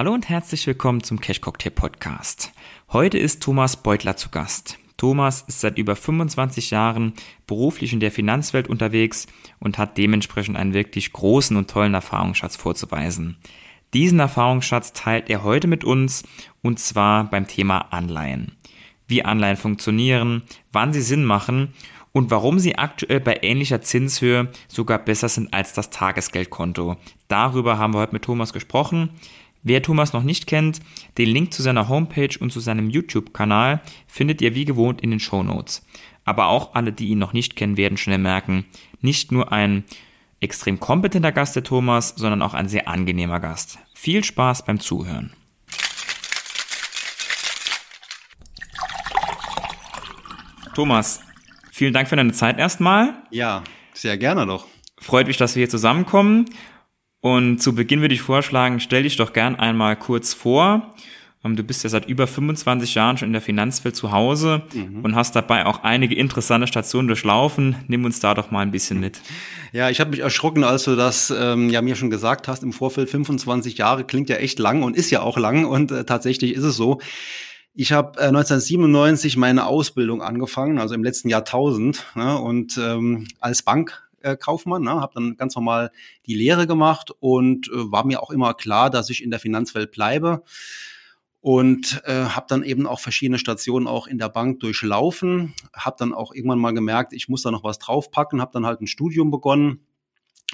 Hallo und herzlich willkommen zum Cash Cocktail Podcast. Heute ist Thomas Beutler zu Gast. Thomas ist seit über 25 Jahren beruflich in der Finanzwelt unterwegs und hat dementsprechend einen wirklich großen und tollen Erfahrungsschatz vorzuweisen. Diesen Erfahrungsschatz teilt er heute mit uns und zwar beim Thema Anleihen. Wie Anleihen funktionieren, wann sie Sinn machen und warum sie aktuell bei ähnlicher Zinshöhe sogar besser sind als das Tagesgeldkonto. Darüber haben wir heute mit Thomas gesprochen. Wer Thomas noch nicht kennt, den Link zu seiner Homepage und zu seinem YouTube-Kanal findet ihr wie gewohnt in den Show Notes. Aber auch alle, die ihn noch nicht kennen, werden schnell merken, nicht nur ein extrem kompetenter Gast der Thomas, sondern auch ein sehr angenehmer Gast. Viel Spaß beim Zuhören. Thomas, vielen Dank für deine Zeit erstmal. Ja, sehr gerne doch. Freut mich, dass wir hier zusammenkommen. Und zu Beginn würde ich vorschlagen, stell dich doch gern einmal kurz vor. Ähm, du bist ja seit über 25 Jahren schon in der Finanzwelt zu Hause mhm. und hast dabei auch einige interessante Stationen durchlaufen. Nimm uns da doch mal ein bisschen mit. Ja, ich habe mich erschrocken, als du das ähm, ja mir schon gesagt hast im Vorfeld. 25 Jahre klingt ja echt lang und ist ja auch lang und äh, tatsächlich ist es so. Ich habe äh, 1997 meine Ausbildung angefangen, also im letzten Jahrtausend, ne, und ähm, als Bank Kaufmann, ne, habe dann ganz normal die Lehre gemacht und äh, war mir auch immer klar, dass ich in der Finanzwelt bleibe und äh, habe dann eben auch verschiedene Stationen auch in der Bank durchlaufen, habe dann auch irgendwann mal gemerkt, ich muss da noch was draufpacken, habe dann halt ein Studium begonnen.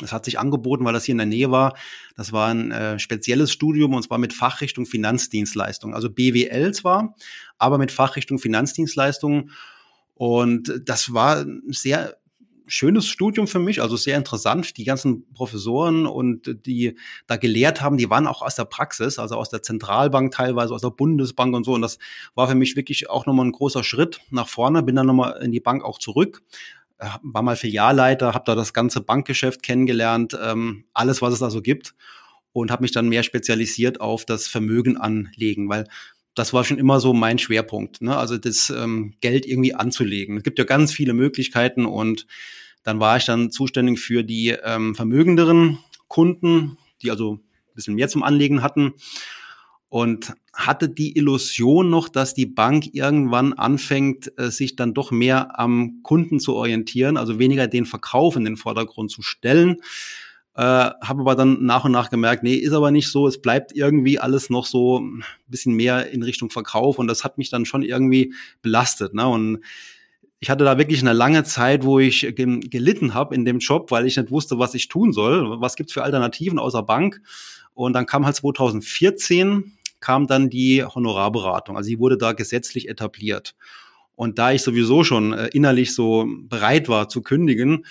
Das hat sich angeboten, weil das hier in der Nähe war. Das war ein äh, spezielles Studium und zwar mit Fachrichtung Finanzdienstleistung, also BWL zwar, aber mit Fachrichtung Finanzdienstleistungen. Und das war sehr schönes Studium für mich, also sehr interessant. Die ganzen Professoren und die da gelehrt haben, die waren auch aus der Praxis, also aus der Zentralbank teilweise, aus der Bundesbank und so. Und das war für mich wirklich auch nochmal ein großer Schritt nach vorne. Bin dann nochmal in die Bank auch zurück äh, war mal Filialleiter, habe da das ganze Bankgeschäft kennengelernt, ähm, alles, was es da so gibt und habe mich dann mehr spezialisiert auf das Vermögen anlegen, weil das war schon immer so mein Schwerpunkt, ne? also das ähm, Geld irgendwie anzulegen. Es gibt ja ganz viele Möglichkeiten und dann war ich dann zuständig für die ähm, vermögenderen Kunden, die also ein bisschen mehr zum Anlegen hatten und hatte die Illusion noch, dass die Bank irgendwann anfängt, äh, sich dann doch mehr am Kunden zu orientieren, also weniger den Verkauf in den Vordergrund zu stellen. Äh, habe aber dann nach und nach gemerkt, nee, ist aber nicht so. Es bleibt irgendwie alles noch so ein bisschen mehr in Richtung Verkauf und das hat mich dann schon irgendwie belastet. Ne? Und ich hatte da wirklich eine lange Zeit, wo ich gelitten habe in dem Job, weil ich nicht wusste, was ich tun soll. Was gibt's für Alternativen außer Bank? Und dann kam halt 2014 kam dann die Honorarberatung. Also sie wurde da gesetzlich etabliert. Und da ich sowieso schon äh, innerlich so bereit war zu kündigen,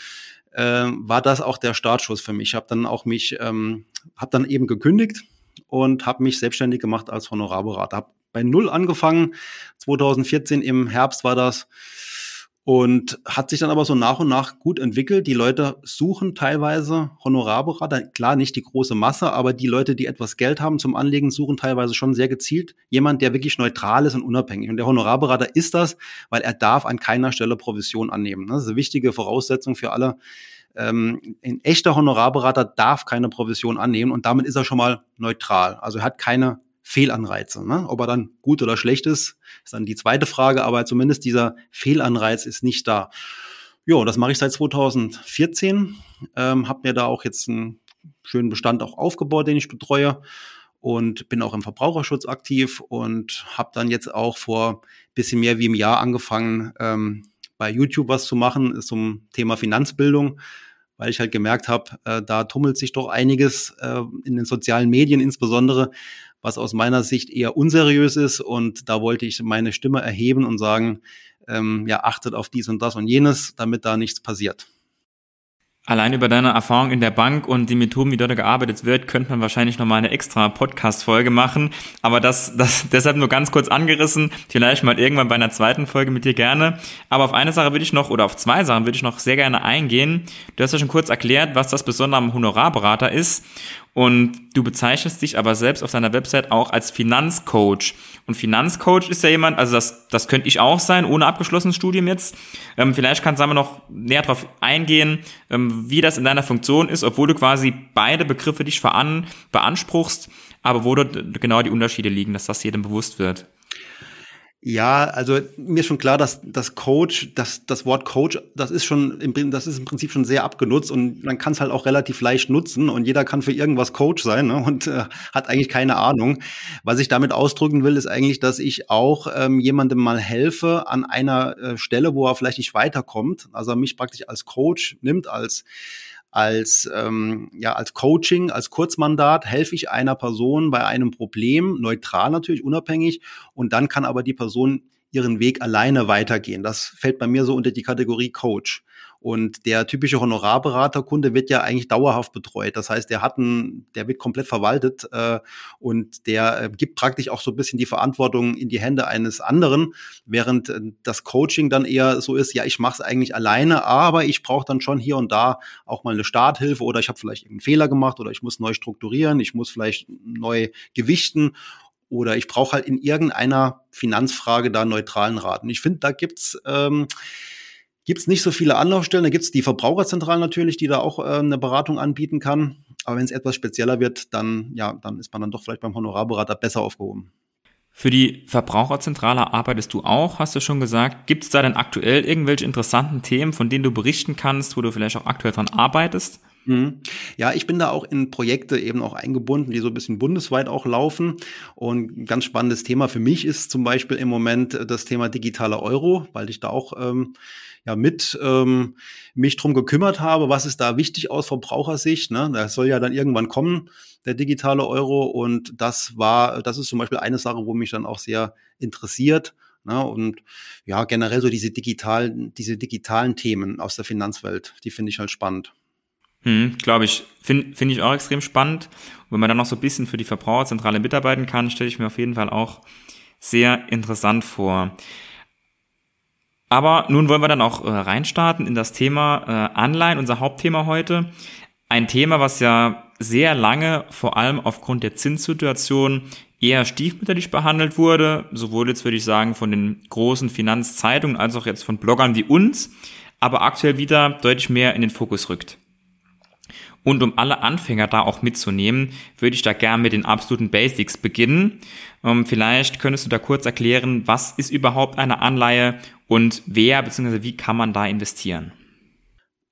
äh, war das auch der Startschuss für mich. Ich habe dann auch mich, ähm, habe dann eben gekündigt und habe mich selbstständig gemacht als Honorarberater. Habe bei null angefangen. 2014 im Herbst war das und hat sich dann aber so nach und nach gut entwickelt. Die Leute suchen teilweise Honorarberater, klar nicht die große Masse, aber die Leute, die etwas Geld haben zum Anlegen, suchen teilweise schon sehr gezielt jemand, der wirklich neutral ist und unabhängig. Und der Honorarberater ist das, weil er darf an keiner Stelle Provision annehmen. Das ist eine wichtige Voraussetzung für alle. Ähm, ein echter Honorarberater darf keine Provision annehmen und damit ist er schon mal neutral. Also er hat keine Fehlanreize. Ne? Ob er dann gut oder schlecht ist, ist dann die zweite Frage, aber zumindest dieser Fehlanreiz ist nicht da. Jo, das mache ich seit 2014, ähm, habe mir da auch jetzt einen schönen Bestand auch aufgebaut, den ich betreue und bin auch im Verbraucherschutz aktiv und habe dann jetzt auch vor bisschen mehr wie einem Jahr angefangen, ähm, bei YouTube was zu machen zum Thema Finanzbildung, weil ich halt gemerkt habe, äh, da tummelt sich doch einiges äh, in den sozialen Medien insbesondere, was aus meiner Sicht eher unseriös ist. Und da wollte ich meine Stimme erheben und sagen, ähm, ja, achtet auf dies und das und jenes, damit da nichts passiert. Allein über deine Erfahrung in der Bank und die Methoden, wie dort gearbeitet wird, könnte man wahrscheinlich nochmal eine extra Podcast-Folge machen. Aber das, das deshalb nur ganz kurz angerissen. Vielleicht mal irgendwann bei einer zweiten Folge mit dir gerne. Aber auf eine Sache würde ich noch, oder auf zwei Sachen würde ich noch sehr gerne eingehen. Du hast ja schon kurz erklärt, was das Besondere am Honorarberater ist. Und du bezeichnest dich aber selbst auf deiner Website auch als Finanzcoach. Und Finanzcoach ist ja jemand, also das, das könnte ich auch sein, ohne abgeschlossenes Studium jetzt. Ähm, vielleicht kannst du aber noch näher darauf eingehen, ähm, wie das in deiner Funktion ist, obwohl du quasi beide Begriffe dich veran, beanspruchst, aber wo dort genau die Unterschiede liegen, dass das jedem bewusst wird. Ja, also mir ist schon klar, dass das Coach, das, das Wort Coach, das ist schon im, das ist im Prinzip schon sehr abgenutzt und man kann es halt auch relativ leicht nutzen und jeder kann für irgendwas Coach sein ne, und äh, hat eigentlich keine Ahnung. Was ich damit ausdrücken will, ist eigentlich, dass ich auch ähm, jemandem mal helfe an einer äh, Stelle, wo er vielleicht nicht weiterkommt. Also mich praktisch als Coach nimmt, als als, ähm, ja, als Coaching, als Kurzmandat helfe ich einer Person bei einem Problem, neutral natürlich, unabhängig, und dann kann aber die Person ihren Weg alleine weitergehen. Das fällt bei mir so unter die Kategorie Coach. Und der typische Honorarberaterkunde wird ja eigentlich dauerhaft betreut. Das heißt, der hat einen, der wird komplett verwaltet äh, und der äh, gibt praktisch auch so ein bisschen die Verantwortung in die Hände eines anderen, während äh, das Coaching dann eher so ist, ja, ich mache es eigentlich alleine, aber ich brauche dann schon hier und da auch mal eine Starthilfe oder ich habe vielleicht einen Fehler gemacht oder ich muss neu strukturieren, ich muss vielleicht neu gewichten oder ich brauche halt in irgendeiner Finanzfrage da neutralen Rat. Und ich finde, da gibt's ähm, Gibt es nicht so viele Anlaufstellen. Da gibt es die Verbraucherzentralen natürlich, die da auch äh, eine Beratung anbieten kann. Aber wenn es etwas spezieller wird, dann, ja, dann ist man dann doch vielleicht beim Honorarberater besser aufgehoben. Für die Verbraucherzentrale arbeitest du auch, hast du schon gesagt. Gibt es da denn aktuell irgendwelche interessanten Themen, von denen du berichten kannst, wo du vielleicht auch aktuell dran arbeitest? Mhm. Ja, ich bin da auch in Projekte eben auch eingebunden, die so ein bisschen bundesweit auch laufen. Und ein ganz spannendes Thema für mich ist zum Beispiel im Moment das Thema digitaler Euro, weil ich da auch ähm, ja mit ähm, mich drum gekümmert habe, was ist da wichtig aus Verbrauchersicht. Ne? Das soll ja dann irgendwann kommen, der digitale Euro. Und das war, das ist zum Beispiel eine Sache, wo mich dann auch sehr interessiert. Ne? Und ja, generell so diese digitalen, diese digitalen Themen aus der Finanzwelt, die finde ich halt spannend. Hm, Glaube ich, finde find ich auch extrem spannend. Und wenn man dann noch so ein bisschen für die Verbraucherzentrale mitarbeiten kann, stelle ich mir auf jeden Fall auch sehr interessant vor. Aber nun wollen wir dann auch äh, reinstarten in das Thema äh, Anleihen, unser Hauptthema heute. Ein Thema, was ja sehr lange, vor allem aufgrund der Zinssituation, eher stiefmütterlich behandelt wurde. Sowohl jetzt würde ich sagen von den großen Finanzzeitungen als auch jetzt von Bloggern wie uns, aber aktuell wieder deutlich mehr in den Fokus rückt. Und um alle Anfänger da auch mitzunehmen, würde ich da gerne mit den absoluten Basics beginnen. Ähm, vielleicht könntest du da kurz erklären, was ist überhaupt eine Anleihe und wer bzw. wie kann man da investieren?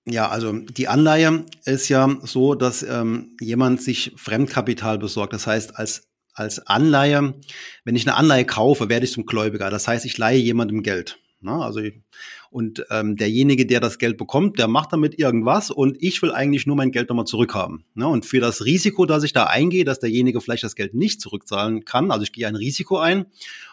Ja, also die Anleihe ist ja so, dass ähm, jemand sich Fremdkapital besorgt. Das heißt, als als Anleihe, wenn ich eine Anleihe kaufe, werde ich zum Gläubiger. Das heißt, ich leihe jemandem Geld. Ne? Also und ähm, derjenige, der das Geld bekommt, der macht damit irgendwas und ich will eigentlich nur mein Geld nochmal zurückhaben. Ne? Und für das Risiko, dass ich da eingehe, dass derjenige vielleicht das Geld nicht zurückzahlen kann, also ich gehe ein Risiko ein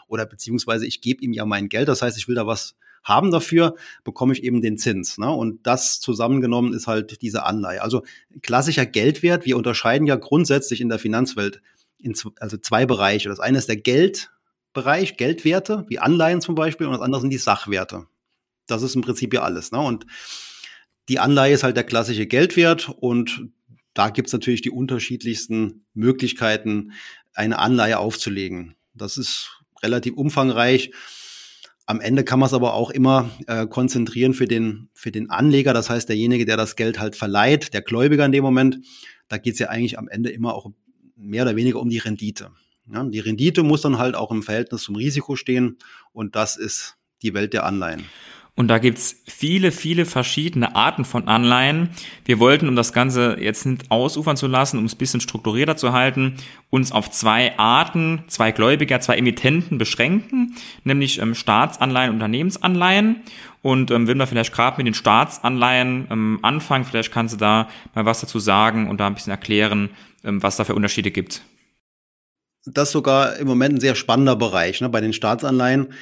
oder beziehungsweise ich gebe ihm ja mein Geld, das heißt, ich will da was haben dafür, bekomme ich eben den Zins. Ne? Und das zusammengenommen ist halt diese Anleihe. Also klassischer Geldwert, wir unterscheiden ja grundsätzlich in der Finanzwelt in also zwei Bereiche. Das eine ist der Geldbereich, Geldwerte, wie Anleihen zum Beispiel, und das andere sind die Sachwerte. Das ist im Prinzip ja alles. Ne? Und die Anleihe ist halt der klassische Geldwert und da gibt es natürlich die unterschiedlichsten Möglichkeiten, eine Anleihe aufzulegen. Das ist relativ umfangreich. Am Ende kann man es aber auch immer äh, konzentrieren für den, für den Anleger, das heißt derjenige, der das Geld halt verleiht, der Gläubiger in dem Moment. Da geht es ja eigentlich am Ende immer auch mehr oder weniger um die Rendite. Ja, die Rendite muss dann halt auch im Verhältnis zum Risiko stehen und das ist die Welt der Anleihen. Und da gibt's viele, viele verschiedene Arten von Anleihen. Wir wollten, um das Ganze jetzt nicht ausufern zu lassen, um es bisschen strukturierter zu halten, uns auf zwei Arten, zwei Gläubiger, zwei Emittenten beschränken, nämlich ähm, Staatsanleihen, Unternehmensanleihen. Und ähm, wenn wir vielleicht gerade mit den Staatsanleihen ähm, anfangen, vielleicht kannst du da mal was dazu sagen und da ein bisschen erklären, ähm, was da für Unterschiede gibt. Das ist sogar im Moment ein sehr spannender Bereich ne, bei den Staatsanleihen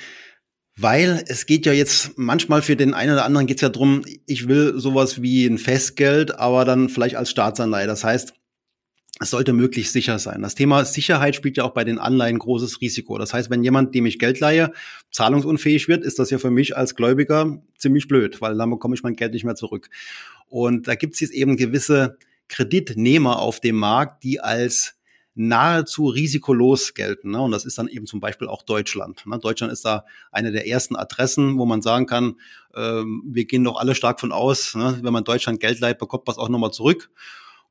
weil es geht ja jetzt manchmal für den einen oder anderen geht es ja drum, ich will sowas wie ein Festgeld, aber dann vielleicht als Staatsanleihe. Das heißt, es sollte möglichst sicher sein. Das Thema Sicherheit spielt ja auch bei den Anleihen großes Risiko. Das heißt, wenn jemand, dem ich Geld leihe, zahlungsunfähig wird, ist das ja für mich als Gläubiger ziemlich blöd, weil dann bekomme ich mein Geld nicht mehr zurück. Und da gibt es jetzt eben gewisse Kreditnehmer auf dem Markt, die als nahezu risikolos gelten. Ne? Und das ist dann eben zum Beispiel auch Deutschland. Ne? Deutschland ist da eine der ersten Adressen, wo man sagen kann, ähm, wir gehen doch alle stark von aus, ne? wenn man Deutschland Geld leiht, bekommt man es auch nochmal zurück.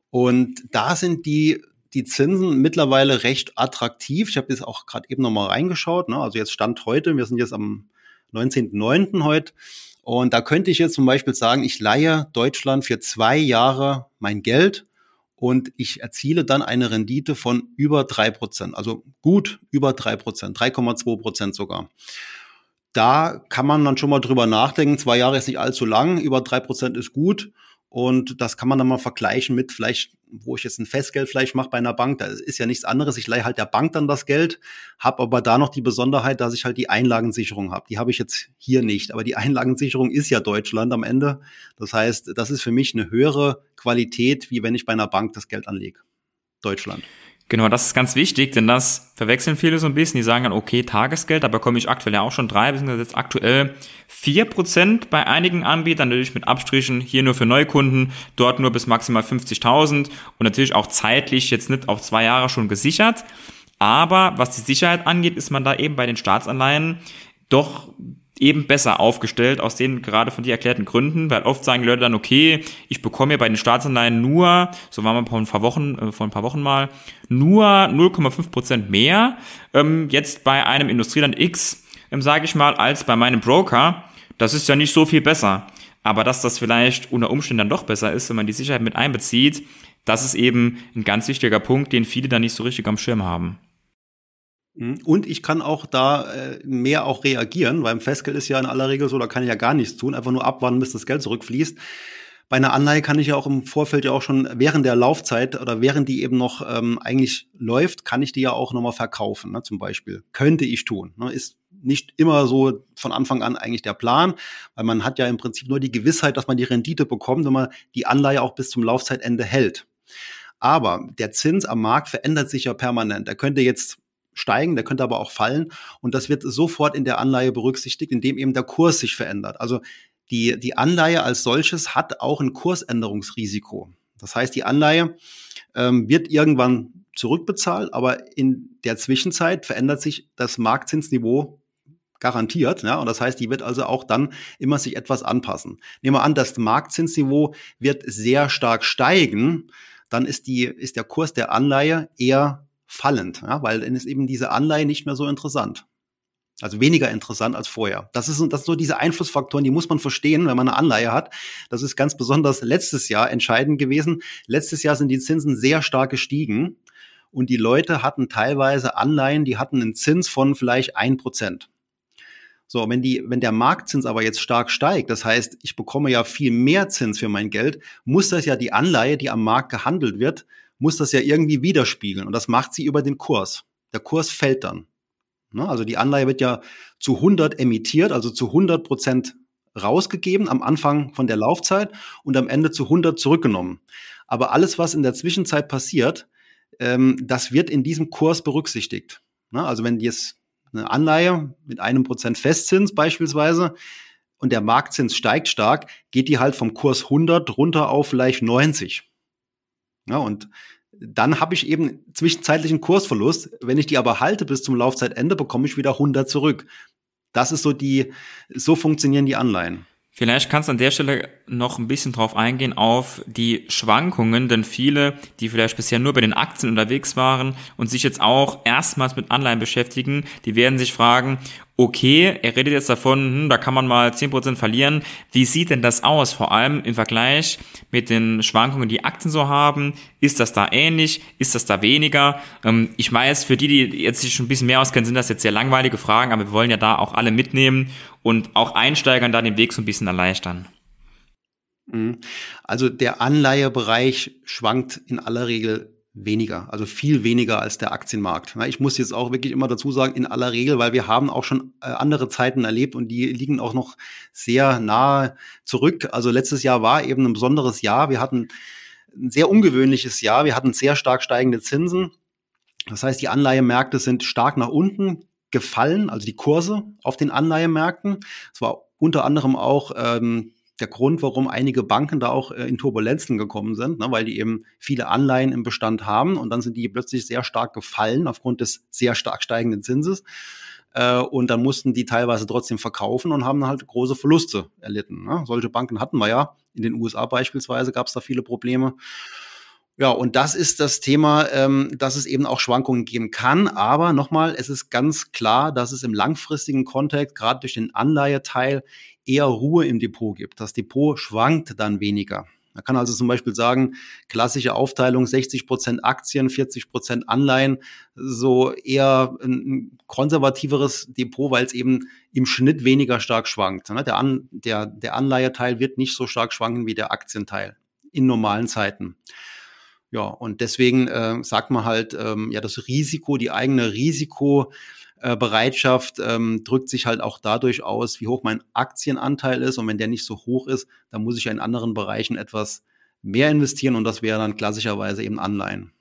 Und da sind die die Zinsen mittlerweile recht attraktiv. Ich habe jetzt auch gerade eben nochmal reingeschaut. Ne? Also jetzt Stand heute, wir sind jetzt am 19.09. heute. Und da könnte ich jetzt zum Beispiel sagen, ich leihe Deutschland für zwei Jahre mein Geld und ich erziele dann eine Rendite von über drei Prozent, also gut über drei Prozent, 3,2 Prozent sogar. Da kann man dann schon mal drüber nachdenken. Zwei Jahre ist nicht allzu lang, über drei Prozent ist gut. Und das kann man dann mal vergleichen mit vielleicht, wo ich jetzt ein Festgeld vielleicht mache bei einer Bank. Da ist ja nichts anderes. Ich leihe halt der Bank dann das Geld, habe aber da noch die Besonderheit, dass ich halt die Einlagensicherung habe. Die habe ich jetzt hier nicht. Aber die Einlagensicherung ist ja Deutschland am Ende. Das heißt, das ist für mich eine höhere Qualität, wie wenn ich bei einer Bank das Geld anlege. Deutschland. Genau, das ist ganz wichtig, denn das verwechseln viele so ein bisschen. Die sagen dann, okay, Tagesgeld, da bekomme ich aktuell ja auch schon drei, beziehungsweise jetzt aktuell vier Prozent bei einigen Anbietern, natürlich mit Abstrichen, hier nur für Neukunden, dort nur bis maximal 50.000 und natürlich auch zeitlich jetzt nicht auf zwei Jahre schon gesichert. Aber was die Sicherheit angeht, ist man da eben bei den Staatsanleihen doch eben besser aufgestellt, aus den gerade von dir erklärten Gründen, weil oft sagen Leute dann, okay, ich bekomme ja bei den Staatsanleihen nur, so waren wir vor ein paar Wochen, äh, vor ein paar Wochen mal, nur 0,5 Prozent mehr, ähm, jetzt bei einem Industrieland X, ähm, sage ich mal, als bei meinem Broker, das ist ja nicht so viel besser. Aber dass das vielleicht unter Umständen dann doch besser ist, wenn man die Sicherheit mit einbezieht, das ist eben ein ganz wichtiger Punkt, den viele dann nicht so richtig am Schirm haben. Mhm. Und ich kann auch da äh, mehr auch reagieren, weil im Festgeld ist ja in aller Regel so, da kann ich ja gar nichts tun, einfach nur abwarten, bis das Geld zurückfließt. Bei einer Anleihe kann ich ja auch im Vorfeld ja auch schon während der Laufzeit oder während die eben noch ähm, eigentlich läuft, kann ich die ja auch nochmal verkaufen, ne, zum Beispiel. Könnte ich tun. Ne, ist nicht immer so von Anfang an eigentlich der Plan, weil man hat ja im Prinzip nur die Gewissheit, dass man die Rendite bekommt, wenn man die Anleihe auch bis zum Laufzeitende hält. Aber der Zins am Markt verändert sich ja permanent. Er könnte jetzt steigen, der könnte aber auch fallen. Und das wird sofort in der Anleihe berücksichtigt, indem eben der Kurs sich verändert. Also die, die Anleihe als solches hat auch ein Kursänderungsrisiko. Das heißt, die Anleihe ähm, wird irgendwann zurückbezahlt, aber in der Zwischenzeit verändert sich das Marktzinsniveau garantiert. Ja, und das heißt, die wird also auch dann immer sich etwas anpassen. Nehmen wir an, das Marktzinsniveau wird sehr stark steigen, dann ist, die, ist der Kurs der Anleihe eher fallend, ja, weil dann ist eben diese Anleihe nicht mehr so interessant. Also weniger interessant als vorher. Das ist, das sind so diese Einflussfaktoren, die muss man verstehen, wenn man eine Anleihe hat. Das ist ganz besonders letztes Jahr entscheidend gewesen. Letztes Jahr sind die Zinsen sehr stark gestiegen und die Leute hatten teilweise Anleihen, die hatten einen Zins von vielleicht ein Prozent. So, wenn die, wenn der Marktzins aber jetzt stark steigt, das heißt, ich bekomme ja viel mehr Zins für mein Geld, muss das ja die Anleihe, die am Markt gehandelt wird, muss das ja irgendwie widerspiegeln. Und das macht sie über den Kurs. Der Kurs fällt dann. Ne? Also die Anleihe wird ja zu 100 emittiert, also zu 100 Prozent rausgegeben am Anfang von der Laufzeit und am Ende zu 100 zurückgenommen. Aber alles, was in der Zwischenzeit passiert, ähm, das wird in diesem Kurs berücksichtigt. Ne? Also wenn jetzt eine Anleihe mit einem Prozent Festzins beispielsweise und der Marktzins steigt stark, geht die halt vom Kurs 100 runter auf vielleicht 90. Ja, und dann habe ich eben zwischenzeitlichen Kursverlust. Wenn ich die aber halte bis zum Laufzeitende, bekomme ich wieder 100 zurück. Das ist so die, so funktionieren die Anleihen. Vielleicht kannst du an der Stelle noch ein bisschen drauf eingehen auf die Schwankungen, denn viele, die vielleicht bisher nur bei den Aktien unterwegs waren und sich jetzt auch erstmals mit Anleihen beschäftigen, die werden sich fragen, okay, er redet jetzt davon, hm, da kann man mal 10% verlieren. Wie sieht denn das aus? Vor allem im Vergleich mit den Schwankungen, die Aktien so haben. Ist das da ähnlich? Ist das da weniger? Ähm, ich weiß, für die, die jetzt sich schon ein bisschen mehr auskennen, sind das jetzt sehr langweilige Fragen, aber wir wollen ja da auch alle mitnehmen und auch Einsteigern da den Weg so ein bisschen erleichtern. Mhm. Also der Anleihebereich schwankt in aller Regel weniger, also viel weniger als der Aktienmarkt. Ich muss jetzt auch wirklich immer dazu sagen, in aller Regel, weil wir haben auch schon äh, andere Zeiten erlebt und die liegen auch noch sehr nahe zurück. Also letztes Jahr war eben ein besonderes Jahr. Wir hatten ein sehr ungewöhnliches Jahr. Wir hatten sehr stark steigende Zinsen. Das heißt, die Anleihemärkte sind stark nach unten gefallen, also die Kurse auf den Anleihemärkten. Es war unter anderem auch ähm, der Grund, warum einige Banken da auch äh, in Turbulenzen gekommen sind, ne, weil die eben viele Anleihen im Bestand haben und dann sind die plötzlich sehr stark gefallen aufgrund des sehr stark steigenden Zinses. Äh, und dann mussten die teilweise trotzdem verkaufen und haben halt große Verluste erlitten. Ne? Solche Banken hatten wir ja. In den USA beispielsweise gab es da viele Probleme. Ja, und das ist das Thema, ähm, dass es eben auch Schwankungen geben kann. Aber nochmal, es ist ganz klar, dass es im langfristigen Kontext, gerade durch den Anleiheteil, eher Ruhe im Depot gibt. Das Depot schwankt dann weniger. Man kann also zum Beispiel sagen, klassische Aufteilung 60 Prozent Aktien, 40 Prozent Anleihen, so eher ein konservativeres Depot, weil es eben im Schnitt weniger stark schwankt. Ne? Der, An der, der Anleiheteil wird nicht so stark schwanken wie der Aktienteil in normalen Zeiten. Ja, und deswegen äh, sagt man halt, ähm, ja, das Risiko, die eigene Risikobereitschaft ähm, drückt sich halt auch dadurch aus, wie hoch mein Aktienanteil ist. Und wenn der nicht so hoch ist, dann muss ich ja in anderen Bereichen etwas mehr investieren und das wäre dann klassischerweise eben Anleihen.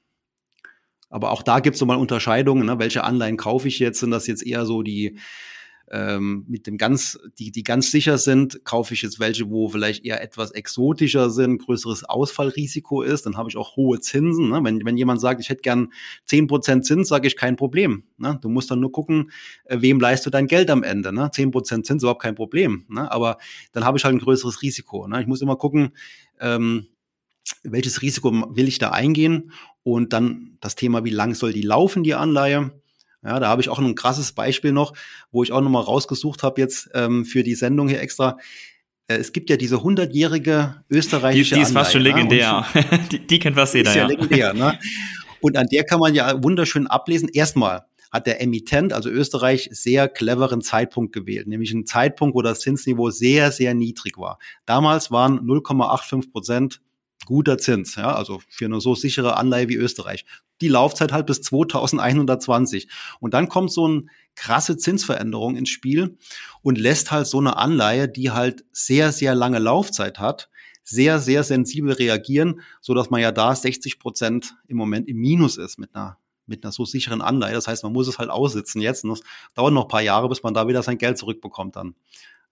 Aber auch da gibt es so mal Unterscheidungen, ne? welche Anleihen kaufe ich jetzt? Sind das jetzt eher so die ähm, mit dem ganz, die, die ganz sicher sind, kaufe ich jetzt welche, wo vielleicht eher etwas exotischer sind, größeres Ausfallrisiko ist, dann habe ich auch hohe Zinsen. Ne? Wenn, wenn jemand sagt, ich hätte gern zehn Prozent Zins, sage ich kein Problem. Ne? Du musst dann nur gucken, äh, wem leist du dein Geld am Ende. Ne? 10% Zins überhaupt kein Problem. Ne? Aber dann habe ich halt ein größeres Risiko. Ne? Ich muss immer gucken, ähm, welches Risiko will ich da eingehen und dann das Thema, wie lang soll die laufen, die Anleihe. Ja, da habe ich auch ein krasses Beispiel noch, wo ich auch nochmal rausgesucht habe jetzt ähm, für die Sendung hier extra. Äh, es gibt ja diese hundertjährige österreichische Die, die ist fast schon ne? legendär. Ne? die, die kennt fast jeder. Ist ja, ja legendär. Ne? Und an der kann man ja wunderschön ablesen. Erstmal hat der Emittent, also Österreich, sehr cleveren Zeitpunkt gewählt, nämlich einen Zeitpunkt, wo das Zinsniveau sehr, sehr niedrig war. Damals waren 0,85 Prozent guter Zins, ja, also für eine so sichere Anleihe wie Österreich die Laufzeit halt bis 2120. Und dann kommt so eine krasse Zinsveränderung ins Spiel und lässt halt so eine Anleihe, die halt sehr, sehr lange Laufzeit hat, sehr, sehr sensibel reagieren, so dass man ja da 60 Prozent im Moment im Minus ist mit einer mit einer so sicheren Anleihe. Das heißt, man muss es halt aussitzen jetzt. Und das dauert noch ein paar Jahre, bis man da wieder sein Geld zurückbekommt dann.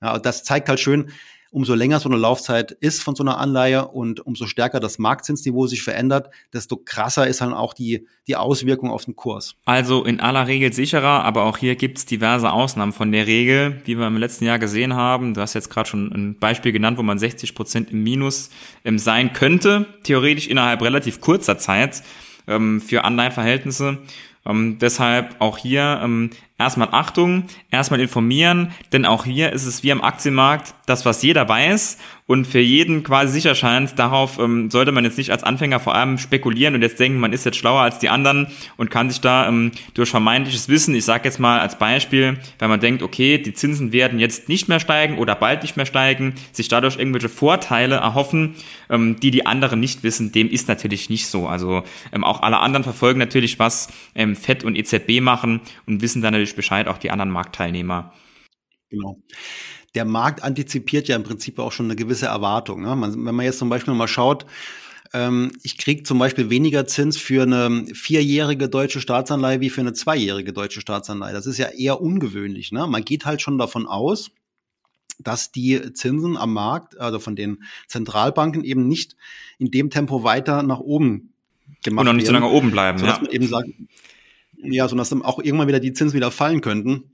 Ja, das zeigt halt schön, umso länger so eine Laufzeit ist von so einer Anleihe und umso stärker das Marktzinsniveau sich verändert, desto krasser ist dann auch die, die Auswirkung auf den Kurs. Also in aller Regel sicherer, aber auch hier gibt es diverse Ausnahmen von der Regel, wie wir im letzten Jahr gesehen haben. Du hast jetzt gerade schon ein Beispiel genannt, wo man 60 Prozent im Minus ähm, sein könnte, theoretisch innerhalb relativ kurzer Zeit ähm, für Anleihenverhältnisse. Ähm, deshalb auch hier ähm, erstmal Achtung, erstmal informieren, denn auch hier ist es wie am Aktienmarkt das, was jeder weiß und für jeden quasi sicher scheint. Darauf ähm, sollte man jetzt nicht als Anfänger vor allem spekulieren und jetzt denken, man ist jetzt schlauer als die anderen und kann sich da ähm, durch vermeintliches Wissen, ich sage jetzt mal als Beispiel, wenn man denkt, okay, die Zinsen werden jetzt nicht mehr steigen oder bald nicht mehr steigen, sich dadurch irgendwelche Vorteile erhoffen, ähm, die die anderen nicht wissen, dem ist natürlich nicht so. Also ähm, auch alle anderen verfolgen natürlich, was ähm, FED und EZB machen und wissen dann natürlich Bescheid, auch die anderen Marktteilnehmer. Genau der Markt antizipiert ja im Prinzip auch schon eine gewisse Erwartung. Ne? Man, wenn man jetzt zum Beispiel mal schaut, ähm, ich kriege zum Beispiel weniger Zins für eine vierjährige deutsche Staatsanleihe wie für eine zweijährige deutsche Staatsanleihe. Das ist ja eher ungewöhnlich. Ne? Man geht halt schon davon aus, dass die Zinsen am Markt, also von den Zentralbanken eben nicht in dem Tempo weiter nach oben gemacht werden. Und noch nicht so lange oben bleiben. Sodass ja. man eben sagt, ja, sondern dass dann auch irgendwann wieder die Zinsen wieder fallen könnten.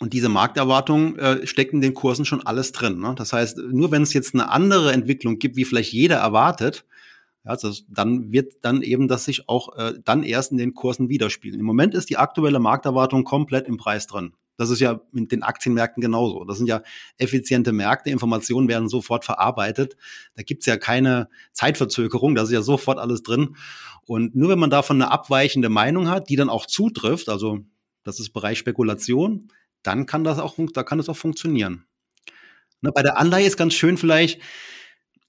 Und diese Markterwartung äh, steckt in den Kursen schon alles drin. Ne? Das heißt, nur wenn es jetzt eine andere Entwicklung gibt, wie vielleicht jeder erwartet, ja, das, dann wird dann eben das sich auch äh, dann erst in den Kursen widerspiegeln. Im Moment ist die aktuelle Markterwartung komplett im Preis drin. Das ist ja mit den Aktienmärkten genauso. Das sind ja effiziente Märkte, Informationen werden sofort verarbeitet. Da gibt's ja keine Zeitverzögerung, da ist ja sofort alles drin. Und nur wenn man davon eine abweichende Meinung hat, die dann auch zutrifft, also das ist Bereich Spekulation, dann kann das auch, da kann das auch funktionieren. Ne, bei der Anleihe ist ganz schön vielleicht,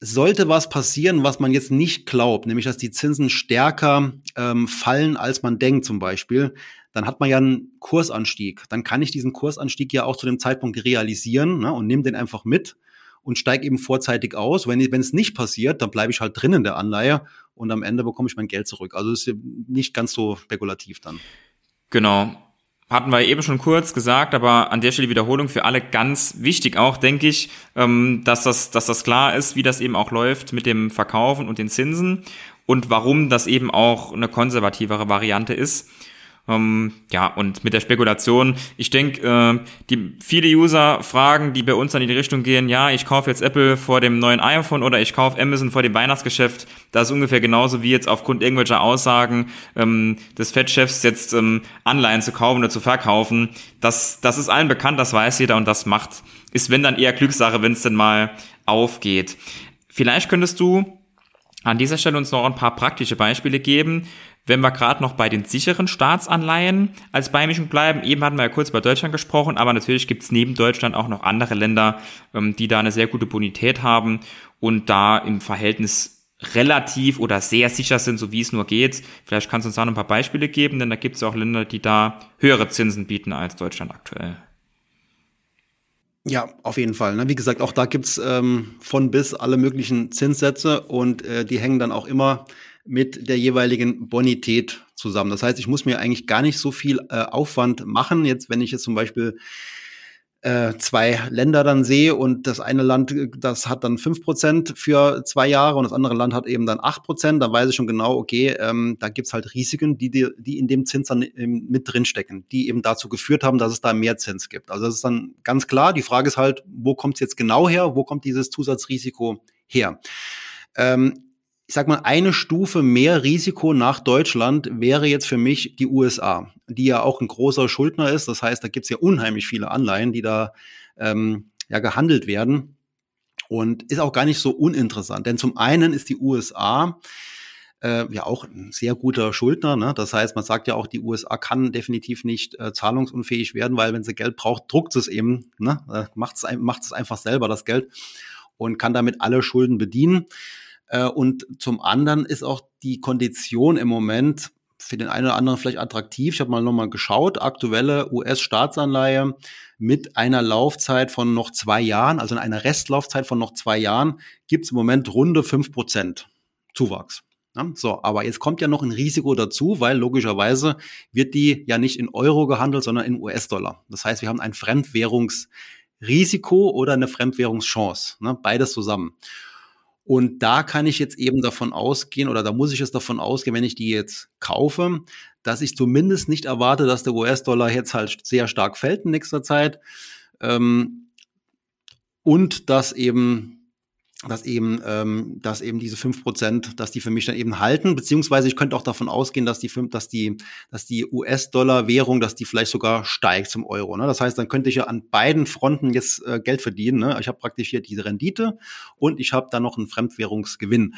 sollte was passieren, was man jetzt nicht glaubt, nämlich dass die Zinsen stärker ähm, fallen, als man denkt zum Beispiel, dann hat man ja einen Kursanstieg. Dann kann ich diesen Kursanstieg ja auch zu dem Zeitpunkt realisieren ne, und nehme den einfach mit und steige eben vorzeitig aus. Wenn, es nicht passiert, dann bleibe ich halt drin in der Anleihe und am Ende bekomme ich mein Geld zurück. Also ist nicht ganz so spekulativ dann. Genau hatten wir eben schon kurz gesagt, aber an der Stelle Wiederholung für alle ganz wichtig auch, denke ich, ähm, dass das, dass das klar ist, wie das eben auch läuft mit dem Verkaufen und den Zinsen und warum das eben auch eine konservativere Variante ist. Ähm, ja, und mit der Spekulation, ich denke, äh, die viele User fragen, die bei uns dann in die Richtung gehen, ja, ich kaufe jetzt Apple vor dem neuen iPhone oder ich kaufe Amazon vor dem Weihnachtsgeschäft. Das ist ungefähr genauso wie jetzt aufgrund irgendwelcher Aussagen ähm, des Fed-Chefs jetzt ähm, Anleihen zu kaufen oder zu verkaufen. Das, das ist allen bekannt, das weiß jeder und das macht, ist wenn dann eher Glückssache, wenn es denn mal aufgeht. Vielleicht könntest du an dieser Stelle uns noch ein paar praktische Beispiele geben, wenn wir gerade noch bei den sicheren Staatsanleihen als Beimischung bleiben, eben hatten wir ja kurz über Deutschland gesprochen, aber natürlich gibt es neben Deutschland auch noch andere Länder, ähm, die da eine sehr gute Bonität haben und da im Verhältnis relativ oder sehr sicher sind, so wie es nur geht. Vielleicht kannst du uns da noch ein paar Beispiele geben, denn da gibt es auch Länder, die da höhere Zinsen bieten als Deutschland aktuell. Ja, auf jeden Fall. Ne? Wie gesagt, auch da gibt's ähm, von bis alle möglichen Zinssätze und äh, die hängen dann auch immer mit der jeweiligen Bonität zusammen. Das heißt, ich muss mir eigentlich gar nicht so viel äh, Aufwand machen. Jetzt, wenn ich jetzt zum Beispiel äh, zwei Länder dann sehe und das eine Land, das hat dann fünf Prozent für zwei Jahre und das andere Land hat eben dann acht Prozent, dann weiß ich schon genau, okay, ähm, da gibt's halt Risiken, die, die, die in dem Zins dann mit drinstecken, die eben dazu geführt haben, dass es da mehr Zins gibt. Also das ist dann ganz klar. Die Frage ist halt, wo kommt's jetzt genau her? Wo kommt dieses Zusatzrisiko her? Ähm, ich sag mal, eine Stufe mehr Risiko nach Deutschland wäre jetzt für mich die USA, die ja auch ein großer Schuldner ist. Das heißt, da gibt's ja unheimlich viele Anleihen, die da ähm, ja gehandelt werden. Und ist auch gar nicht so uninteressant. Denn zum einen ist die USA äh, ja auch ein sehr guter Schuldner. Ne? Das heißt, man sagt ja auch, die USA kann definitiv nicht äh, zahlungsunfähig werden, weil wenn sie Geld braucht, druckt es eben, ne? äh, macht es macht es einfach selber das Geld und kann damit alle Schulden bedienen. Äh, und zum anderen ist auch die Kondition im Moment für den einen oder anderen vielleicht attraktiv. Ich habe mal nochmal geschaut, aktuelle US-Staatsanleihe mit einer Laufzeit von noch zwei Jahren, also in einer Restlaufzeit von noch zwei Jahren, gibt es im Moment runde fünf Prozent Zuwachs. Ja, so, aber jetzt kommt ja noch ein Risiko dazu, weil logischerweise wird die ja nicht in Euro gehandelt, sondern in US-Dollar. Das heißt, wir haben ein Fremdwährungsrisiko oder eine Fremdwährungschance, ne, beides zusammen. Und da kann ich jetzt eben davon ausgehen, oder da muss ich es davon ausgehen, wenn ich die jetzt kaufe, dass ich zumindest nicht erwarte, dass der US-Dollar jetzt halt sehr stark fällt in nächster Zeit. Ähm, und dass eben dass eben, ähm, dass eben diese fünf Prozent, dass die für mich dann eben halten, beziehungsweise ich könnte auch davon ausgehen, dass die fünf, dass die, dass die US-Dollar-Währung, dass die vielleicht sogar steigt zum Euro. Ne? Das heißt, dann könnte ich ja an beiden Fronten jetzt äh, Geld verdienen. Ne? Ich habe praktisch hier diese Rendite und ich habe dann noch einen Fremdwährungsgewinn.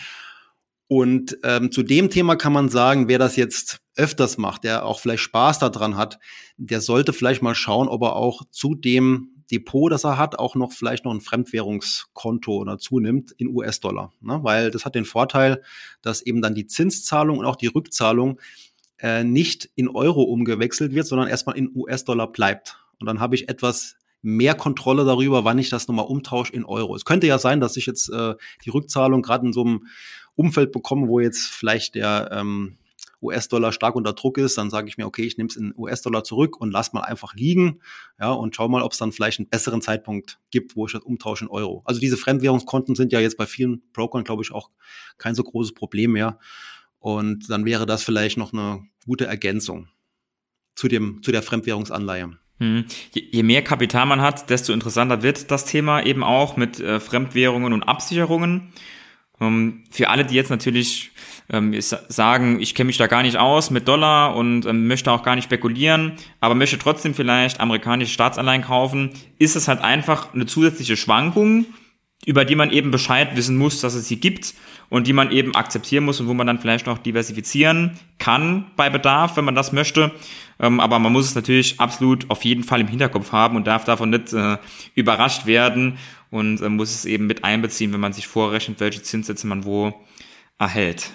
Und ähm, zu dem Thema kann man sagen, wer das jetzt öfters macht, der auch vielleicht Spaß daran hat, der sollte vielleicht mal schauen, ob er auch zu dem Depot, das er hat, auch noch vielleicht noch ein Fremdwährungskonto dazu nimmt in US-Dollar. Ne? Weil das hat den Vorteil, dass eben dann die Zinszahlung und auch die Rückzahlung äh, nicht in Euro umgewechselt wird, sondern erstmal in US-Dollar bleibt. Und dann habe ich etwas mehr Kontrolle darüber, wann ich das nochmal umtausche in Euro. Es könnte ja sein, dass ich jetzt äh, die Rückzahlung gerade in so einem Umfeld bekomme, wo jetzt vielleicht der ähm, US-Dollar stark unter Druck ist, dann sage ich mir, okay, ich nehme es in US-Dollar zurück und lass mal einfach liegen, ja, und schau mal, ob es dann vielleicht einen besseren Zeitpunkt gibt, wo ich das umtausche in Euro. Also diese Fremdwährungskonten sind ja jetzt bei vielen Brokern, glaube ich, auch kein so großes Problem mehr. Und dann wäre das vielleicht noch eine gute Ergänzung zu dem, zu der Fremdwährungsanleihe. Hm. Je, mehr Kapital man hat, desto interessanter wird das Thema eben auch mit äh, Fremdwährungen und Absicherungen. Ähm, für alle, die jetzt natürlich ähm, sagen, ich kenne mich da gar nicht aus mit Dollar und ähm, möchte auch gar nicht spekulieren, aber möchte trotzdem vielleicht amerikanische Staatsanleihen kaufen, ist es halt einfach eine zusätzliche Schwankung, über die man eben Bescheid wissen muss, dass es sie gibt und die man eben akzeptieren muss und wo man dann vielleicht noch diversifizieren kann bei Bedarf, wenn man das möchte. Aber man muss es natürlich absolut auf jeden Fall im Hinterkopf haben und darf davon nicht äh, überrascht werden und äh, muss es eben mit einbeziehen, wenn man sich vorrechnet, welche Zinssätze man wo erhält.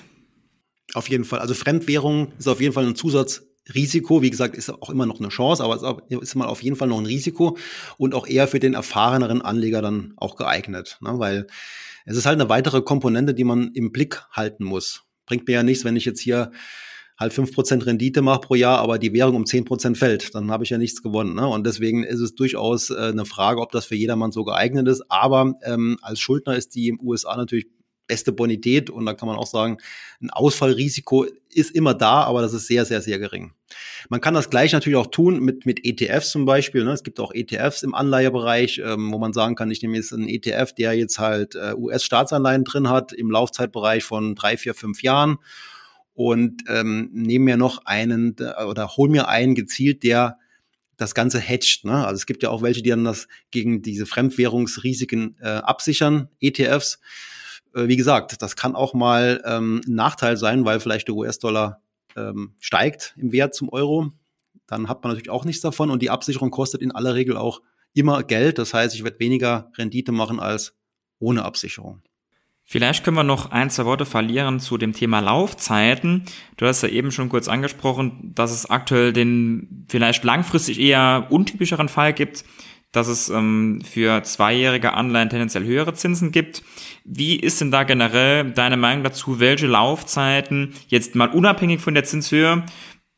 Auf jeden Fall. Also Fremdwährung ist auf jeden Fall ein Zusatzrisiko. Wie gesagt, ist auch immer noch eine Chance, aber es ist mal auf jeden Fall noch ein Risiko und auch eher für den erfahreneren Anleger dann auch geeignet, ne? weil es ist halt eine weitere Komponente, die man im Blick halten muss. Bringt mir ja nichts, wenn ich jetzt hier halt fünf Prozent Rendite mache pro Jahr, aber die Währung um zehn Prozent fällt, dann habe ich ja nichts gewonnen. Ne? Und deswegen ist es durchaus äh, eine Frage, ob das für jedermann so geeignet ist. Aber ähm, als Schuldner ist die im USA natürlich beste Bonität und da kann man auch sagen, ein Ausfallrisiko ist immer da, aber das ist sehr, sehr, sehr gering. Man kann das gleich natürlich auch tun mit, mit ETFs zum Beispiel. Ne? Es gibt auch ETFs im Anleihebereich, ähm, wo man sagen kann, ich nehme jetzt einen ETF, der jetzt halt äh, US-Staatsanleihen drin hat im Laufzeitbereich von drei, vier, fünf Jahren und ähm, nehme mir noch einen oder hol mir einen gezielt, der das Ganze hedgt. Ne? Also es gibt ja auch welche, die dann das gegen diese Fremdwährungsrisiken äh, absichern, ETFs. Äh, wie gesagt, das kann auch mal ähm, ein Nachteil sein, weil vielleicht der US-Dollar ähm, steigt im Wert zum Euro. Dann hat man natürlich auch nichts davon und die Absicherung kostet in aller Regel auch immer Geld. Das heißt, ich werde weniger Rendite machen als ohne Absicherung. Vielleicht können wir noch ein, zwei Worte verlieren zu dem Thema Laufzeiten. Du hast ja eben schon kurz angesprochen, dass es aktuell den vielleicht langfristig eher untypischeren Fall gibt, dass es ähm, für zweijährige Anleihen tendenziell höhere Zinsen gibt. Wie ist denn da generell deine Meinung dazu, welche Laufzeiten jetzt mal unabhängig von der Zinshöhe